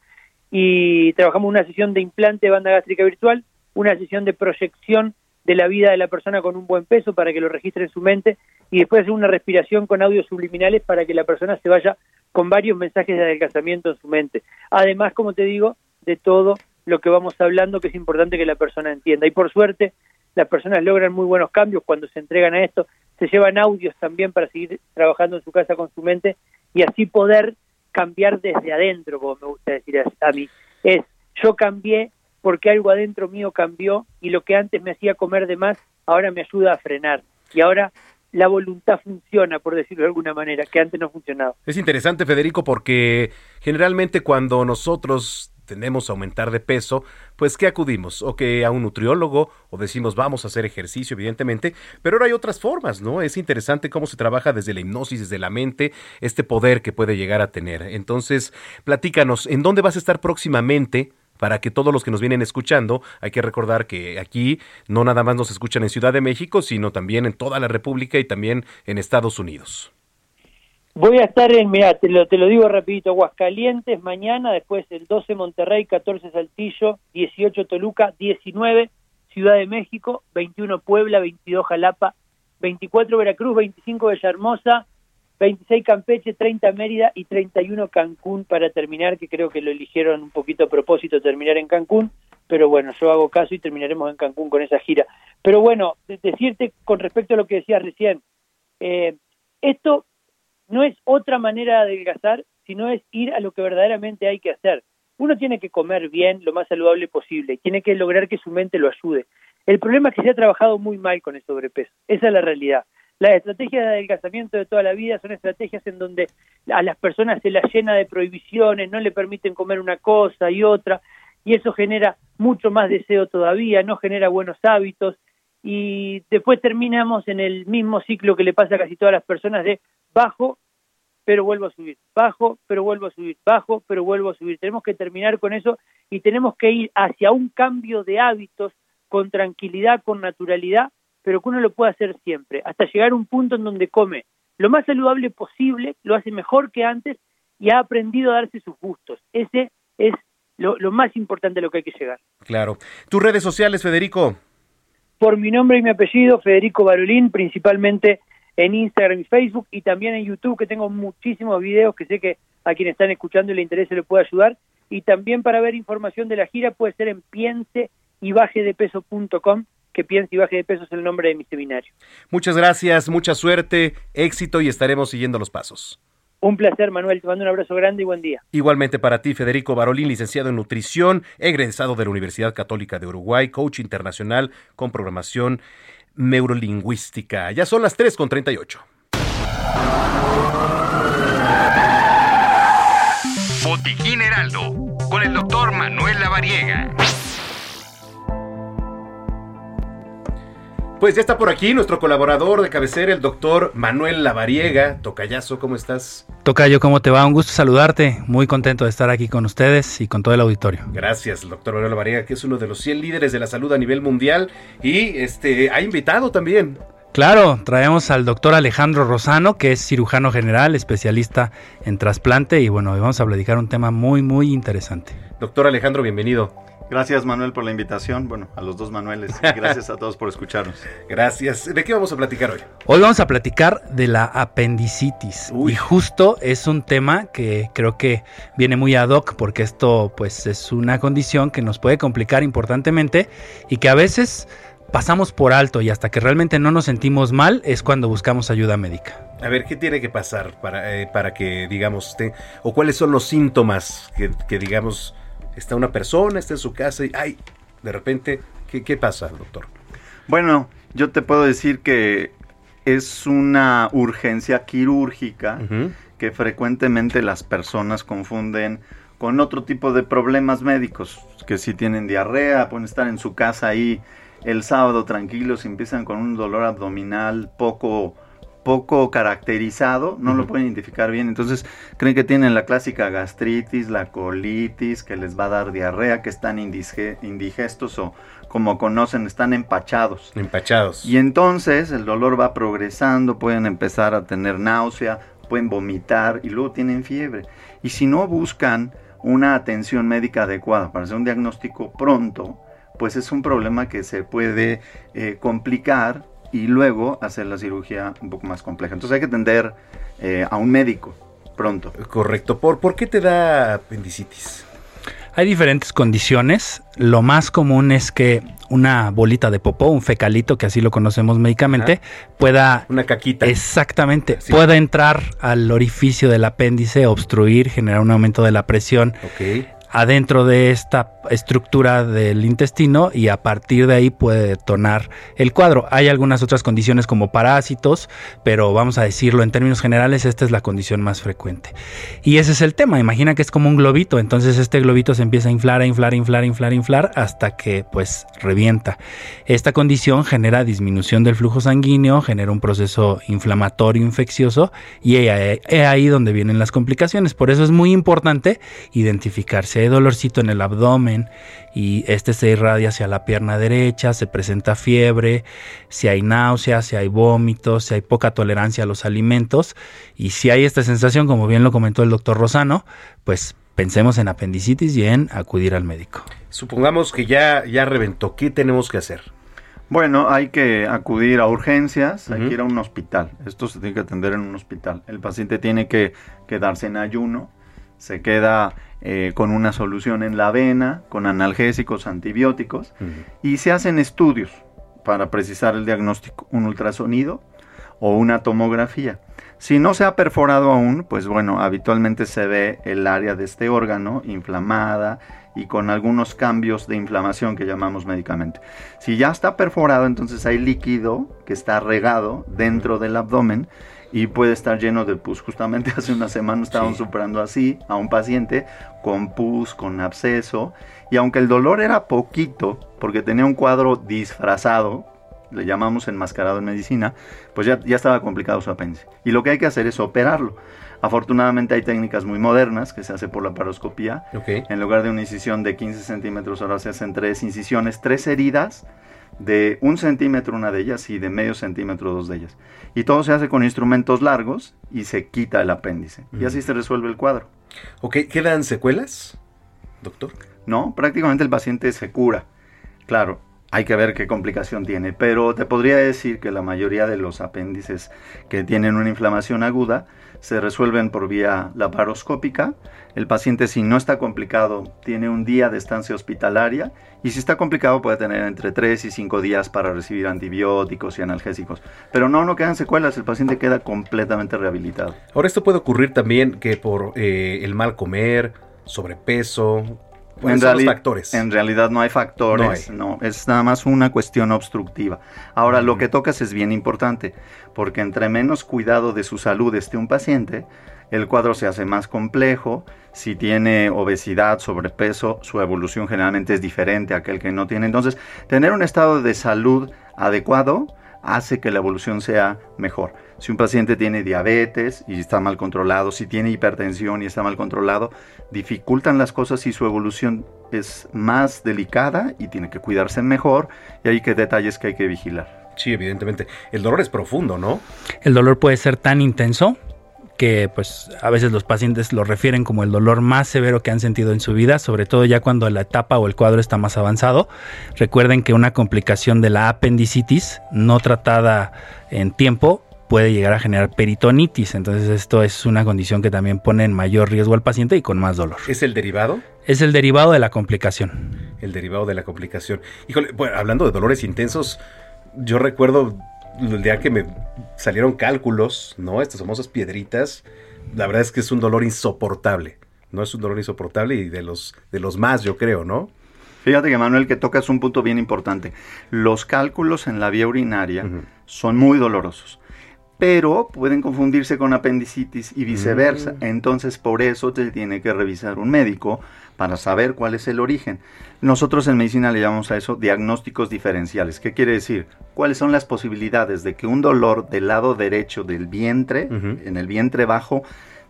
y trabajamos una sesión de implante de banda gástrica virtual, una sesión de proyección de la vida de la persona con un buen peso para que lo registre en su mente y después una respiración con audios subliminales para que la persona se vaya con varios mensajes de adelgazamiento en su mente. Además, como te digo, de todo lo que vamos hablando que es importante que la persona entienda. Y por suerte, las personas logran muy buenos cambios cuando se entregan a esto, se llevan audios también para seguir trabajando en su casa con su mente y así poder cambiar desde adentro, como me gusta decir a mí. Es, yo cambié porque algo adentro mío cambió y lo que antes me hacía comer de más, ahora me ayuda a frenar. Y ahora la voluntad funciona, por decirlo de alguna manera, que antes no funcionaba. Es interesante, Federico, porque generalmente cuando nosotros pretendemos aumentar de peso, pues ¿qué acudimos? O que a un nutriólogo, o decimos vamos a hacer ejercicio, evidentemente, pero ahora hay otras formas, ¿no? Es interesante cómo se trabaja desde la hipnosis, desde la mente, este poder que puede llegar a tener. Entonces, platícanos, ¿en dónde vas a estar próximamente? para que todos los que nos vienen escuchando, hay que recordar que aquí no nada más nos escuchan en Ciudad de México, sino también en toda la República y también en Estados Unidos. Voy a estar en, mira, te lo, te lo digo rapidito, Aguascalientes mañana, después el 12 Monterrey, 14 Saltillo, 18 Toluca, 19 Ciudad de México, 21 Puebla, 22 Jalapa, 24 Veracruz, 25 Villahermosa, 26 Campeche, 30 Mérida y 31 Cancún para terminar, que creo que lo eligieron un poquito a propósito terminar en Cancún, pero bueno, yo hago caso y terminaremos en Cancún con esa gira. Pero bueno, decirte con respecto a lo que decías recién, eh, esto no es otra manera de adelgazar, sino es ir a lo que verdaderamente hay que hacer. Uno tiene que comer bien, lo más saludable posible, tiene que lograr que su mente lo ayude. El problema es que se ha trabajado muy mal con el sobrepeso, esa es la realidad. Las estrategias de adelgazamiento de toda la vida son estrategias en donde a las personas se las llena de prohibiciones, no le permiten comer una cosa y otra, y eso genera mucho más deseo todavía, no genera buenos hábitos, y después terminamos en el mismo ciclo que le pasa a casi todas las personas de bajo, pero vuelvo a subir, bajo, pero vuelvo a subir, bajo, pero vuelvo a subir. Tenemos que terminar con eso y tenemos que ir hacia un cambio de hábitos con tranquilidad, con naturalidad, pero que uno lo puede hacer siempre, hasta llegar a un punto en donde come lo más saludable posible, lo hace mejor que antes y ha aprendido a darse sus gustos. Ese es lo, más importante a lo que hay que llegar. Claro. ¿Tus redes sociales, Federico? Por mi nombre y mi apellido, Federico Barolín, principalmente en Instagram y Facebook y también en YouTube, que tengo muchísimos videos que sé que a quienes están escuchando y le interese le puede ayudar. Y también para ver información de la gira puede ser en piense y baje de peso.com que piense y baje de peso es el nombre de mi seminario. Muchas gracias, mucha suerte, éxito y estaremos siguiendo los pasos. Un placer, Manuel. Te mando un abrazo grande y buen día. Igualmente para ti, Federico Barolín, licenciado en nutrición, egresado de la Universidad Católica de Uruguay, coach internacional con programación neurolingüística. Ya son las 3 con 38. Botiquín Heraldo, con el doctor Manuel Lavariega. Pues ya está por aquí nuestro colaborador de cabecera, el doctor Manuel Lavariega. Tocayazo, ¿cómo estás? Tocayo, ¿cómo te va? Un gusto saludarte. Muy contento de estar aquí con ustedes y con todo el auditorio. Gracias, doctor Manuel Lavariega, que es uno de los 100 líderes de la salud a nivel mundial y este ha invitado también Claro, traemos al doctor Alejandro Rosano, que es cirujano general, especialista en trasplante, y bueno, vamos a platicar un tema muy, muy interesante. Doctor Alejandro, bienvenido. Gracias Manuel por la invitación. Bueno, a los dos Manueles. Gracias a todos por escucharnos. Gracias. ¿De qué vamos a platicar hoy? Hoy vamos a platicar de la apendicitis. Y justo es un tema que creo que viene muy ad hoc porque esto pues es una condición que nos puede complicar importantemente y que a veces pasamos por alto y hasta que realmente no nos sentimos mal es cuando buscamos ayuda médica. A ver, ¿qué tiene que pasar para, eh, para que, digamos, o cuáles son los síntomas que, que digamos, está una persona, está en su casa y, ay, de repente, ¿qué, pasa, doctor? Bueno, yo te puedo decir que es una urgencia quirúrgica que frecuentemente las personas confunden con otro tipo de problemas médicos, que si tienen diarrea, pueden estar en su casa ahí el sábado tranquilos y empiezan con un dolor abdominal poco poco caracterizado, no lo pueden identificar bien, entonces creen que tienen la clásica gastritis, la colitis, que les va a dar diarrea, que están indigestos o como conocen, están empachados. Empachados. Y entonces el dolor va progresando, pueden empezar a tener náusea, pueden vomitar y luego tienen fiebre. Y si no buscan una atención médica adecuada para hacer un diagnóstico pronto, pues es un problema que se puede eh, complicar y luego hacer la cirugía un poco más compleja. Entonces hay que atender eh, a un médico pronto. Correcto. ¿Por, ¿Por qué te da apendicitis? Hay diferentes condiciones. Lo más común es que una bolita de popó, un fecalito, que así lo conocemos médicamente, pueda... Una caquita. Exactamente. Pueda entrar al orificio del apéndice, obstruir, generar un aumento de la presión. Ok adentro de esta estructura del intestino y a partir de ahí puede detonar el cuadro. Hay algunas otras condiciones como parásitos, pero vamos a decirlo en términos generales, esta es la condición más frecuente. Y ese es el tema, imagina que es como un globito, entonces este globito se empieza a inflar, a inflar, a inflar, a inflar, a inflar hasta que pues revienta. Esta condición genera disminución del flujo sanguíneo, genera un proceso inflamatorio infeccioso y es ahí donde vienen las complicaciones. Por eso es muy importante identificarse hay dolorcito en el abdomen y este se irradia hacia la pierna derecha, se presenta fiebre, si hay náuseas, si hay vómitos, si hay poca tolerancia a los alimentos y si hay esta sensación, como bien lo comentó el doctor Rosano, pues pensemos en apendicitis y en acudir al médico. Supongamos que ya, ya reventó, ¿qué tenemos que hacer? Bueno, hay que acudir a urgencias, hay que ir a un hospital. Esto se tiene que atender en un hospital. El paciente tiene que quedarse en ayuno, se queda eh, con una solución en la vena, con analgésicos, antibióticos, y se hacen estudios para precisar el diagnóstico, un ultrasonido o una tomografía. Si no se ha perforado aún, pues bueno, habitualmente se ve el área de este órgano inflamada y con algunos cambios de inflamación que llamamos médicamente. Si ya está perforado, entonces hay líquido que está regado dentro del abdomen y puede estar lleno de pus. Justamente hace una semana estábamos superando así a un paciente con pus, con absceso, y aunque el dolor era poquito, porque tenía un cuadro disfrazado, le llamamos enmascarado en medicina, pues ya, ya estaba complicado su apéndice. Y lo que hay que hacer es operarlo. Afortunadamente hay técnicas muy modernas que se hace por la paroscopía. En lugar de una incisión de 15 centímetros, ahora se hacen tres incisiones, tres heridas de un centímetro una de ellas y de medio centímetro dos de ellas. Y todo se hace con instrumentos largos y se quita el apéndice. Y así se resuelve el cuadro. Ok, ¿quedan secuelas, doctor? No, prácticamente el paciente se cura. Claro, hay que ver qué complicación tiene, pero te podría decir que la mayoría de los apéndices que tienen una inflamación aguda se resuelven por vía laparoscópica. El paciente si no está complicado tiene un día de estancia hospitalaria y si está complicado puede tener entre 3 y 5 días para recibir antibióticos y analgésicos. Pero no, no quedan secuelas, el paciente queda completamente rehabilitado. Ahora esto puede ocurrir también que por eh, el mal comer, sobrepeso, en, factores? en realidad no hay factores, no, es nada más una cuestión obstructiva. Ahora, lo que tocas es bien importante, porque entre menos cuidado de su salud esté un paciente, el cuadro se hace más complejo. Si tiene obesidad, sobrepeso, su evolución generalmente es diferente a aquel que no tiene. Entonces, tener un estado de salud adecuado hace que la evolución sea mejor. Si un paciente tiene diabetes y está mal controlado, si tiene hipertensión y está mal controlado, dificultan las cosas y su evolución es más delicada y tiene que cuidarse mejor y hay que detalles que hay que vigilar. Sí, evidentemente. El dolor es profundo, ¿no? El dolor puede ser tan intenso que pues a veces los pacientes lo refieren como el dolor más severo que han sentido en su vida, sobre todo ya cuando la etapa o el cuadro está más avanzado. Recuerden que una complicación de la apendicitis no tratada en tiempo puede llegar a generar peritonitis. Entonces esto es una condición que también pone en mayor riesgo al paciente y con más dolor. ¿Es el derivado? Es el derivado de la complicación. El derivado de la complicación. Híjole, bueno, hablando de dolores intensos, yo recuerdo el día que me salieron cálculos, ¿no? Estas famosas piedritas. La verdad es que es un dolor insoportable. No es un dolor insoportable y de los, de los más, yo creo, ¿no? Fíjate que Manuel, que tocas un punto bien importante. Los cálculos en la vía urinaria son muy dolorosos pero pueden confundirse con apendicitis y viceversa. Mm. Entonces, por eso te tiene que revisar un médico para saber cuál es el origen. Nosotros en medicina le llamamos a eso diagnósticos diferenciales. ¿Qué quiere decir? ¿Cuáles son las posibilidades de que un dolor del lado derecho del vientre, en el vientre bajo,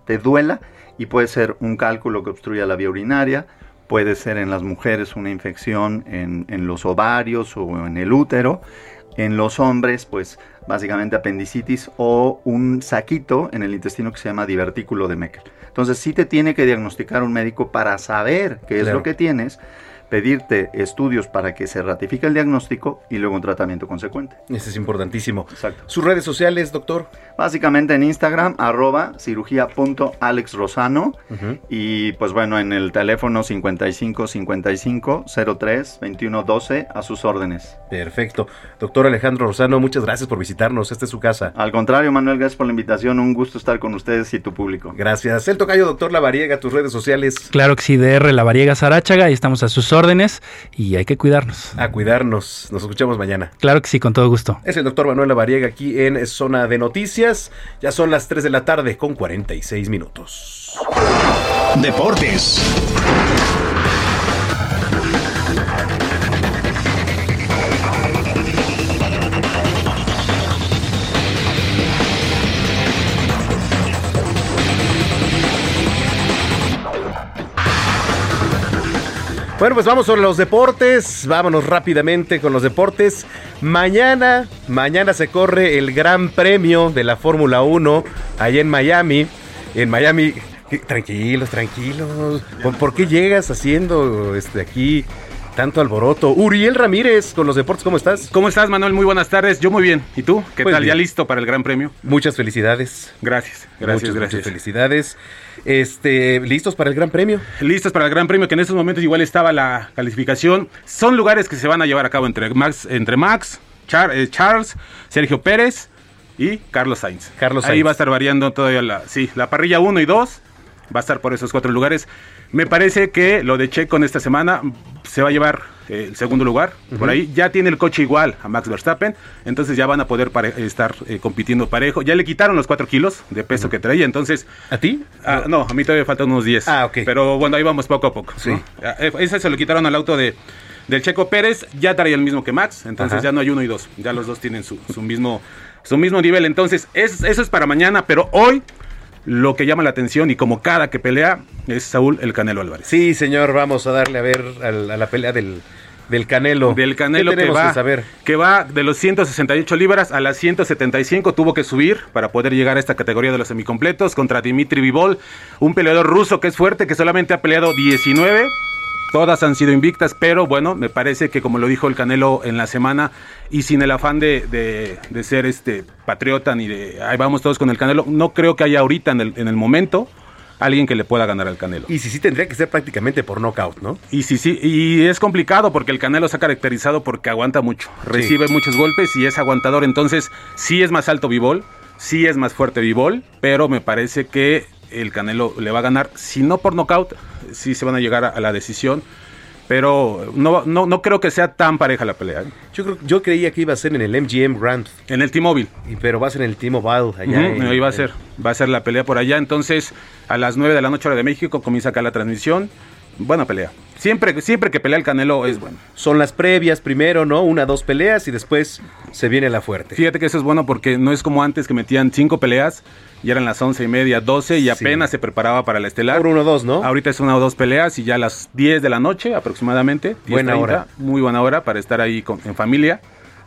te duela? Y puede ser un cálculo que obstruya la vía urinaria, puede ser en las mujeres una infección en, en los ovarios o en el útero. En los hombres, pues básicamente apendicitis o un saquito en el intestino que se llama divertículo de Meckel. Entonces sí te tiene que diagnosticar un médico para saber qué es lo que tienes, pedirte estudios para que se ratifique el diagnóstico y luego un tratamiento consecuente. Eso es importantísimo. Exacto. ¿Sus redes sociales, doctor? Básicamente en Instagram, arroba cirugía.alexrosano y pues bueno, en el teléfono 55 55 03 21 12 a sus órdenes. Perfecto. Doctor Alejandro Rosano, muchas gracias por visitarnos. Esta es su casa. Al contrario, Manuel, gracias por la invitación. Un gusto estar con ustedes y tu público. Gracias. El tocayo, doctor Lavariega, tus redes sociales. Claro que sí, DR Lavariega Sarachaga, y estamos a sus órdenes órdenes y hay que cuidarnos. A cuidarnos. Nos escuchamos mañana. Claro que sí, con todo gusto. Es el doctor Manuel Lavariega aquí en Zona de Noticias. Ya son las 3 de la tarde con 46 minutos. Deportes. Bueno, pues vamos sobre los deportes. Vámonos rápidamente con los deportes. Mañana, mañana se corre el Gran Premio de la Fórmula 1 allá en Miami. En Miami, tranquilos, tranquilos. ¿Por, qué llegas haciendo este aquí tanto alboroto. Uriel Ramírez con los deportes, ¿cómo estás? ¿Cómo estás, Manuel? Muy buenas tardes. Yo muy bien. ¿Y tú? ¿Qué pues tal? ¿Ya listo para el Gran Premio? Muchas felicidades. Gracias, gracias, gracias. Muchas felicidades. Este, ¿listos para el Gran Premio? Listos para el Gran Premio, que en estos momentos igual estaba la calificación. Son lugares que se van a llevar a cabo entre Max, entre Max eh, Charles, Sergio Pérez y Carlos Sainz. Carlos Ahí va a estar variando todavía la, sí, la parrilla 1 y 2 va a estar por esos cuatro lugares. Me parece que lo de Checo en esta semana se va a llevar eh, el segundo lugar. Por ahí ya tiene el coche igual a Max Verstappen, entonces ya van a poder estar eh, compitiendo parejo. Ya le quitaron los cuatro kilos de peso que traía, entonces... ¿A ti? Ah, no, a mí todavía faltan unos 10. Ah, ok. Pero bueno, ahí vamos poco a poco. Sí. Ah, eh, ese se lo quitaron al auto de del Checo Pérez, ya traía el mismo que Max, entonces ya no hay uno y dos, ya los dos tienen su, mismo su mismo nivel, entonces eso es para mañana, pero hoy lo que llama la atención y como cada que pelea es Saúl el Canelo Álvarez. Sí, señor, vamos a darle a ver a la, pelea del, del Canelo. Del Canelo que va, que, va de los 168 libras a las 175. Tuvo que subir para poder llegar a esta categoría de los semicompletos contra Dimitri Vivol, un peleador ruso que es fuerte, que solamente ha peleado 19 Todas han sido invictas, pero bueno, me parece que como lo dijo el Canelo en la semana y sin el afán de, ser este patriota ni de ahí vamos todos con el Canelo, no creo que haya ahorita en el, en el momento alguien que le pueda ganar al Canelo. Y si sí tendría que ser prácticamente por knockout, ¿no? Y sí, sí, y es complicado porque el Canelo se ha caracterizado porque aguanta mucho, recibe muchos golpes y es aguantador, entonces sí es más alto Vivol, sí es más fuerte Vivol, pero me parece que el Canelo le va a ganar, si no por nocaut, sí se van a llegar a, la decisión. Pero no, no, no, creo que sea tan pareja la pelea. ¿eh? Yo, creo, yo creía que iba a ser en el MGM Grand. En el T-Mobile. Pero va a ser en el T-Mobile allá. ahí va a ser. Va a ser la pelea por allá. Entonces, a las 9 de la noche hora de México comienza acá la transmisión. Buena pelea. Siempre, siempre que pelea el Canelo es bueno. Son las previas primero, ¿no? Una, dos peleas y después se viene la fuerte. Fíjate que eso es bueno porque no es como antes que metían cinco peleas y eran las once y media, doce y apenas se preparaba para la estelar. Por uno dos, ¿no? Ahorita es una o dos peleas y ya a las 10 de la noche aproximadamente. Buena hora. Muy buena hora para estar ahí en familia.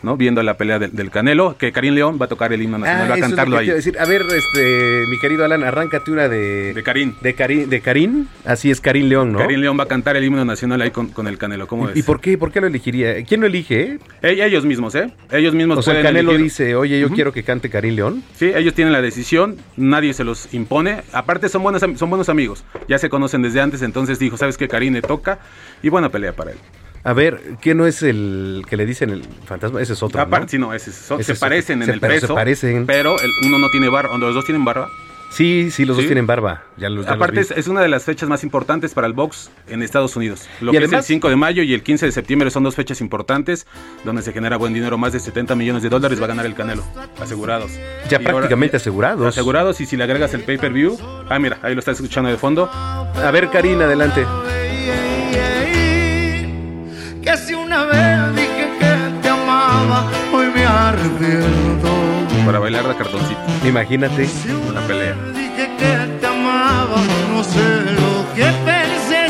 ¿No? Viendo la pelea del, Canelo, que Karim León va a tocar el himno nacional, va a cantarlo ahí. Decir. A ver, este, mi querido Alan, arráncate una de... De Karim. De Karim, de Karim, así es Karim León, ¿no? Karim León va a cantar el himno nacional ahí con, el Canelo, ¿cómo ¿Y, ¿Y por qué? ¿Por qué lo elegiría? ¿Quién lo elige? Eh, ellos mismos, ¿eh? Ellos mismos O sea, el Canelo dice, oye, yo quiero que cante Karim León. Sí, ellos tienen la decisión, nadie se los impone. Aparte son buenos, son buenos amigos, ya se conocen desde antes, entonces dijo, ¿sabes qué? Karim le toca y buena pelea para él. A ver, ¿qué no es el que le dicen el fantasma? Ese es otro. Aparte, sí, no, ese es otro. se parecen en el peso. Se parecen. Pero el, uno no tiene barba, los dos tienen barba. Sí, sí, los dos tienen barba. Ya Aparte, es, una de las fechas más importantes para el box en Estados Unidos. Lo que es el 5 de mayo y el 15 de septiembre son dos fechas importantes donde se genera buen dinero. Más de 70 millones de dólares va a ganar el Canelo. Asegurados. Ya prácticamente asegurados. Asegurados y si le agregas el pay-per-view. Ah, mira, ahí lo estás escuchando de fondo. A ver, Karina, adelante que si una vez dije que te amaba, hoy me arrepiento. Para bailar la cartoncito. Imagínate una pelea. Dije que te amaba, no sé lo que pensé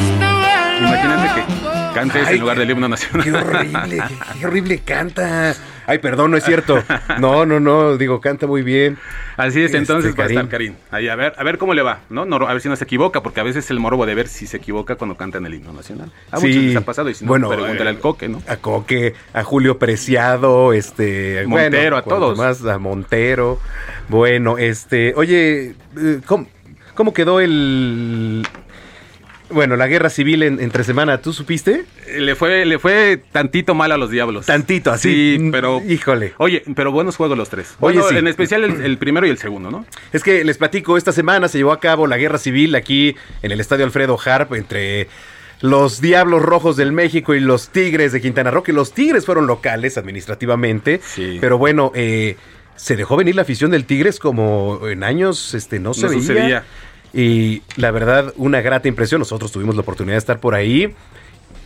Imagínate que cantes en lugar del himno nacional. Qué horrible, qué, horrible canta. Ay, perdón, no es cierto. No, no, no, digo, canta muy bien. Así es, Este, entonces va a estar Karim. Ahí, a ver, a ver cómo le va, ¿no? No, A ver si no se equivoca, porque a veces el morbo de ver si se equivoca cuando cantan el himno nacional. A muchos les ha pasado y si no, bueno, pregúntale eh, al coque, ¿no? A Coque, a Julio Preciado, este... Montero, a cuanto todos. Más a Montero. Bueno, este... Oye, eh, ¿cómo, cómo quedó el... Bueno, la guerra civil en- entre semana, ¿tú supiste? Le fue, le fue tantito mal a los diablos. Tantito, así. Sí, pero. Híjole. Oye, pero buenos juegos los tres. Oye, Bueno, sí. En especial el, el primero y el segundo, ¿no? Es que les platico, esta semana se llevó a cabo la guerra civil aquí en el Estadio Alfredo Harp entre los Diablos Rojos del México y los Tigres de Quintana Roo, que los Tigres fueron locales administrativamente, pero bueno, eh, se dejó venir la afición del Tigres como en años este, no se No veía. sucedía. Y la verdad, una grata impresión. Nosotros tuvimos la oportunidad de estar por ahí.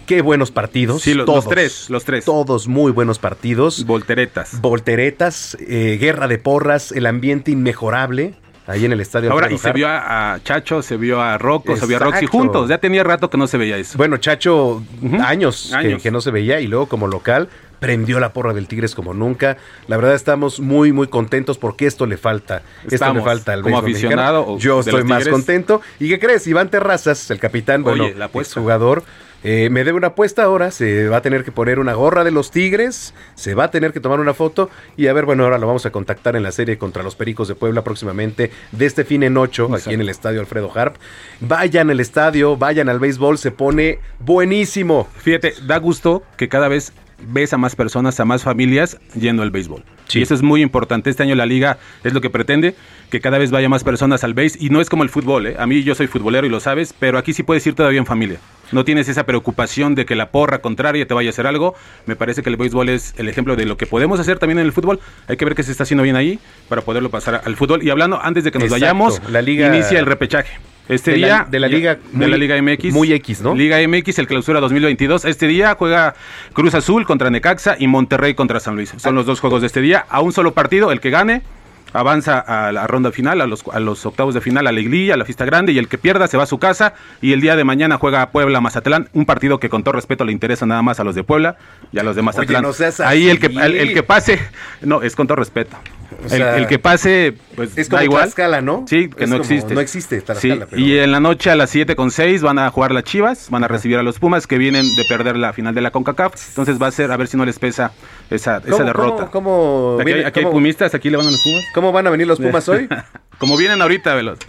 Qué buenos partidos. Sí, los- los tres, los tres. Todos muy buenos partidos. Volteretas. Volteretas, eh, guerra de porras, el ambiente inmejorable ahí en el estadio. Ahora, y se vio a, a Chacho, se vio a Rocco, se vio a Roxy juntos. Ya tenía rato que no se veía eso. Bueno, Chacho, años, que- Años. Que, no se veía y luego como local prendió la porra del Tigres como nunca. La verdad estamos muy, muy contentos porque esto le falta. esto le falta al como aficionado o Yo estoy más Tigres. contento. ¿Y qué crees? Iván Terrazas, el capitán, Oye, bueno, la jugador. me debe una apuesta ahora, se va a tener que poner una gorra de los Tigres, se va a tener que tomar una foto y a ver, bueno, ahora lo vamos a contactar en la serie contra los Pericos de Puebla próximamente de este fin en 8 aquí en el estadio Alfredo Harp. Vayan al estadio, vayan al béisbol, se pone buenísimo. Fíjate, da gusto que cada vez ves a más personas, a más familias yendo al béisbol. Y eso es muy importante. Este año la liga es lo que pretende, que cada vez vaya más personas al béis. Y no es como el fútbol, ¿eh? A mí yo soy futbolero y lo sabes, pero aquí sí puedes ir todavía en familia. No tienes esa preocupación de que la porra contraria te vaya a hacer algo. Me parece que el béisbol es el ejemplo de lo que podemos hacer también en el fútbol. Hay que ver qué se está haciendo bien ahí para poderlo pasar al fútbol. Y hablando, antes de que nos Exacto. vayamos, La liga- inicia el repechaje. Este De la- día de la liga de muy- la Liga MX. muy X, ¿no? Liga MX, el clausura 2022. Este día juega Cruz Azul contra Necaxa y Monterrey contra San Luis. Son los dos juegos de este día. A un solo partido, el que gane avanza a la ronda final, a los, a los octavos de final, a la liguilla, a la fiesta grande, y el que pierda se va a su casa, y el día de mañana juega Puebla-Mazatlán, un partido que con todo respeto le interesa nada más a los de Puebla y a los de Mazatlán. no seas Ahí el que, el que pase, no, es con todo respeto. O El- sea, el, que pase, pues es da como igual. Tlaxcala, ¿no? Sí, que Es no como- existe. no existe Tlaxcala, Sí, pero- Y en la noche a las 7 con 6 van a jugar las Chivas, van a recibir a los Pumas que vienen de perder la final de la CONCACAF. Entonces va a ser a ver si no les pesa esa, esa ¿Cómo- derrota. cómo- cómo aquí hay, aquí pumistas, aquí le van a los Pumas. ¿Cómo van a venir los Pumas hoy? Como vienen ahorita, velos.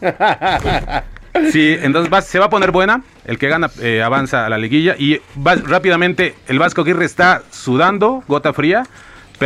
Sí, entonces va- se va a poner buena. El que gana eh, avanza a la liguilla. Y va, rápidamente, el Vasco Aguirre está sudando, gota fría.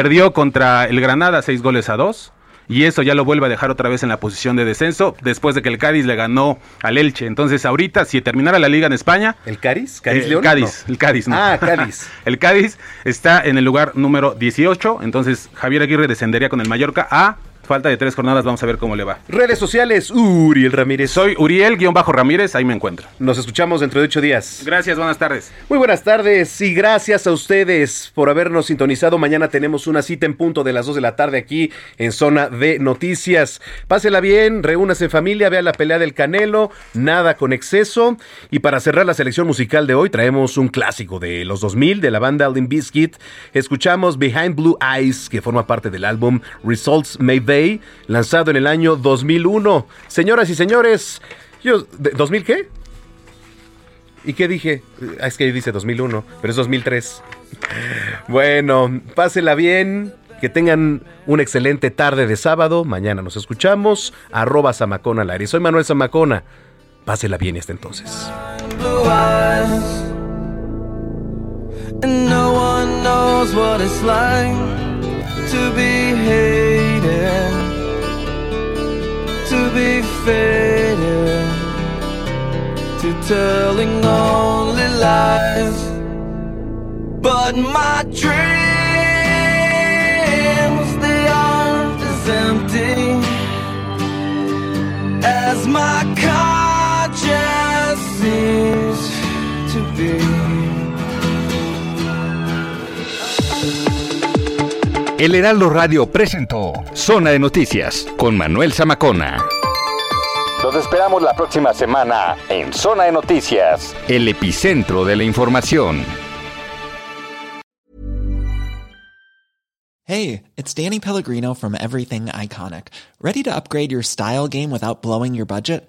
Perdió contra el Granada seis goles a dos. Y eso ya lo vuelve a dejar otra vez en la posición de descenso. Después de que el Cádiz le ganó al Elche. Entonces, ahorita, si terminara la liga en España. ¿El Cádiz? ¿Cádiz Eh, León? El Cádiz, No. el Cádiz, no. Ah, Cádiz. el Cádiz está en el lugar número 18. Entonces, Javier Aguirre descendería con el Mallorca a falta de tres jornadas. Vamos a ver cómo le va. Redes sociales, Uriel Ramírez. Soy Uriel-Ramírez, ahí me encuentro. Nos escuchamos dentro de ocho días. Gracias, buenas tardes. Muy buenas tardes y gracias a ustedes por habernos sintonizado. Mañana tenemos una cita en punto de las 2 de la tarde aquí en Zona de Noticias. Pásela bien, reúnase en familia, vea la pelea del Canelo, nada con exceso. Y para cerrar la selección musical de hoy traemos un clásico de los 2000 de la banda Limp Bizkit. Escuchamos Behind Blue Eyes, que forma parte del álbum Results Lanzado en el año 2001. Señoras y señores, yo, ¿de- ¿2000 qué? ¿Y qué dije? Ah, Es que dice 2001, pero es 2003. Bueno, pásela bien. Que tengan una excelente tarde de sábado. Mañana nos escuchamos. Arroba Zamacona al aire. Soy Manuel Zamacona. Pásela bien hasta entonces. And no one knows what it's like to be hated, to be faded, to telling only lies. But my dreams, they aren't as empty as my conscience seems to be. El Heraldo Radio presentó Zona de Noticias con Manuel Zamacona. Los esperamos la próxima semana en Zona de Noticias, el epicentro de la información. Hey, it's Danny Pellegrino from Everything Iconic. Ready to upgrade your style game without blowing your budget?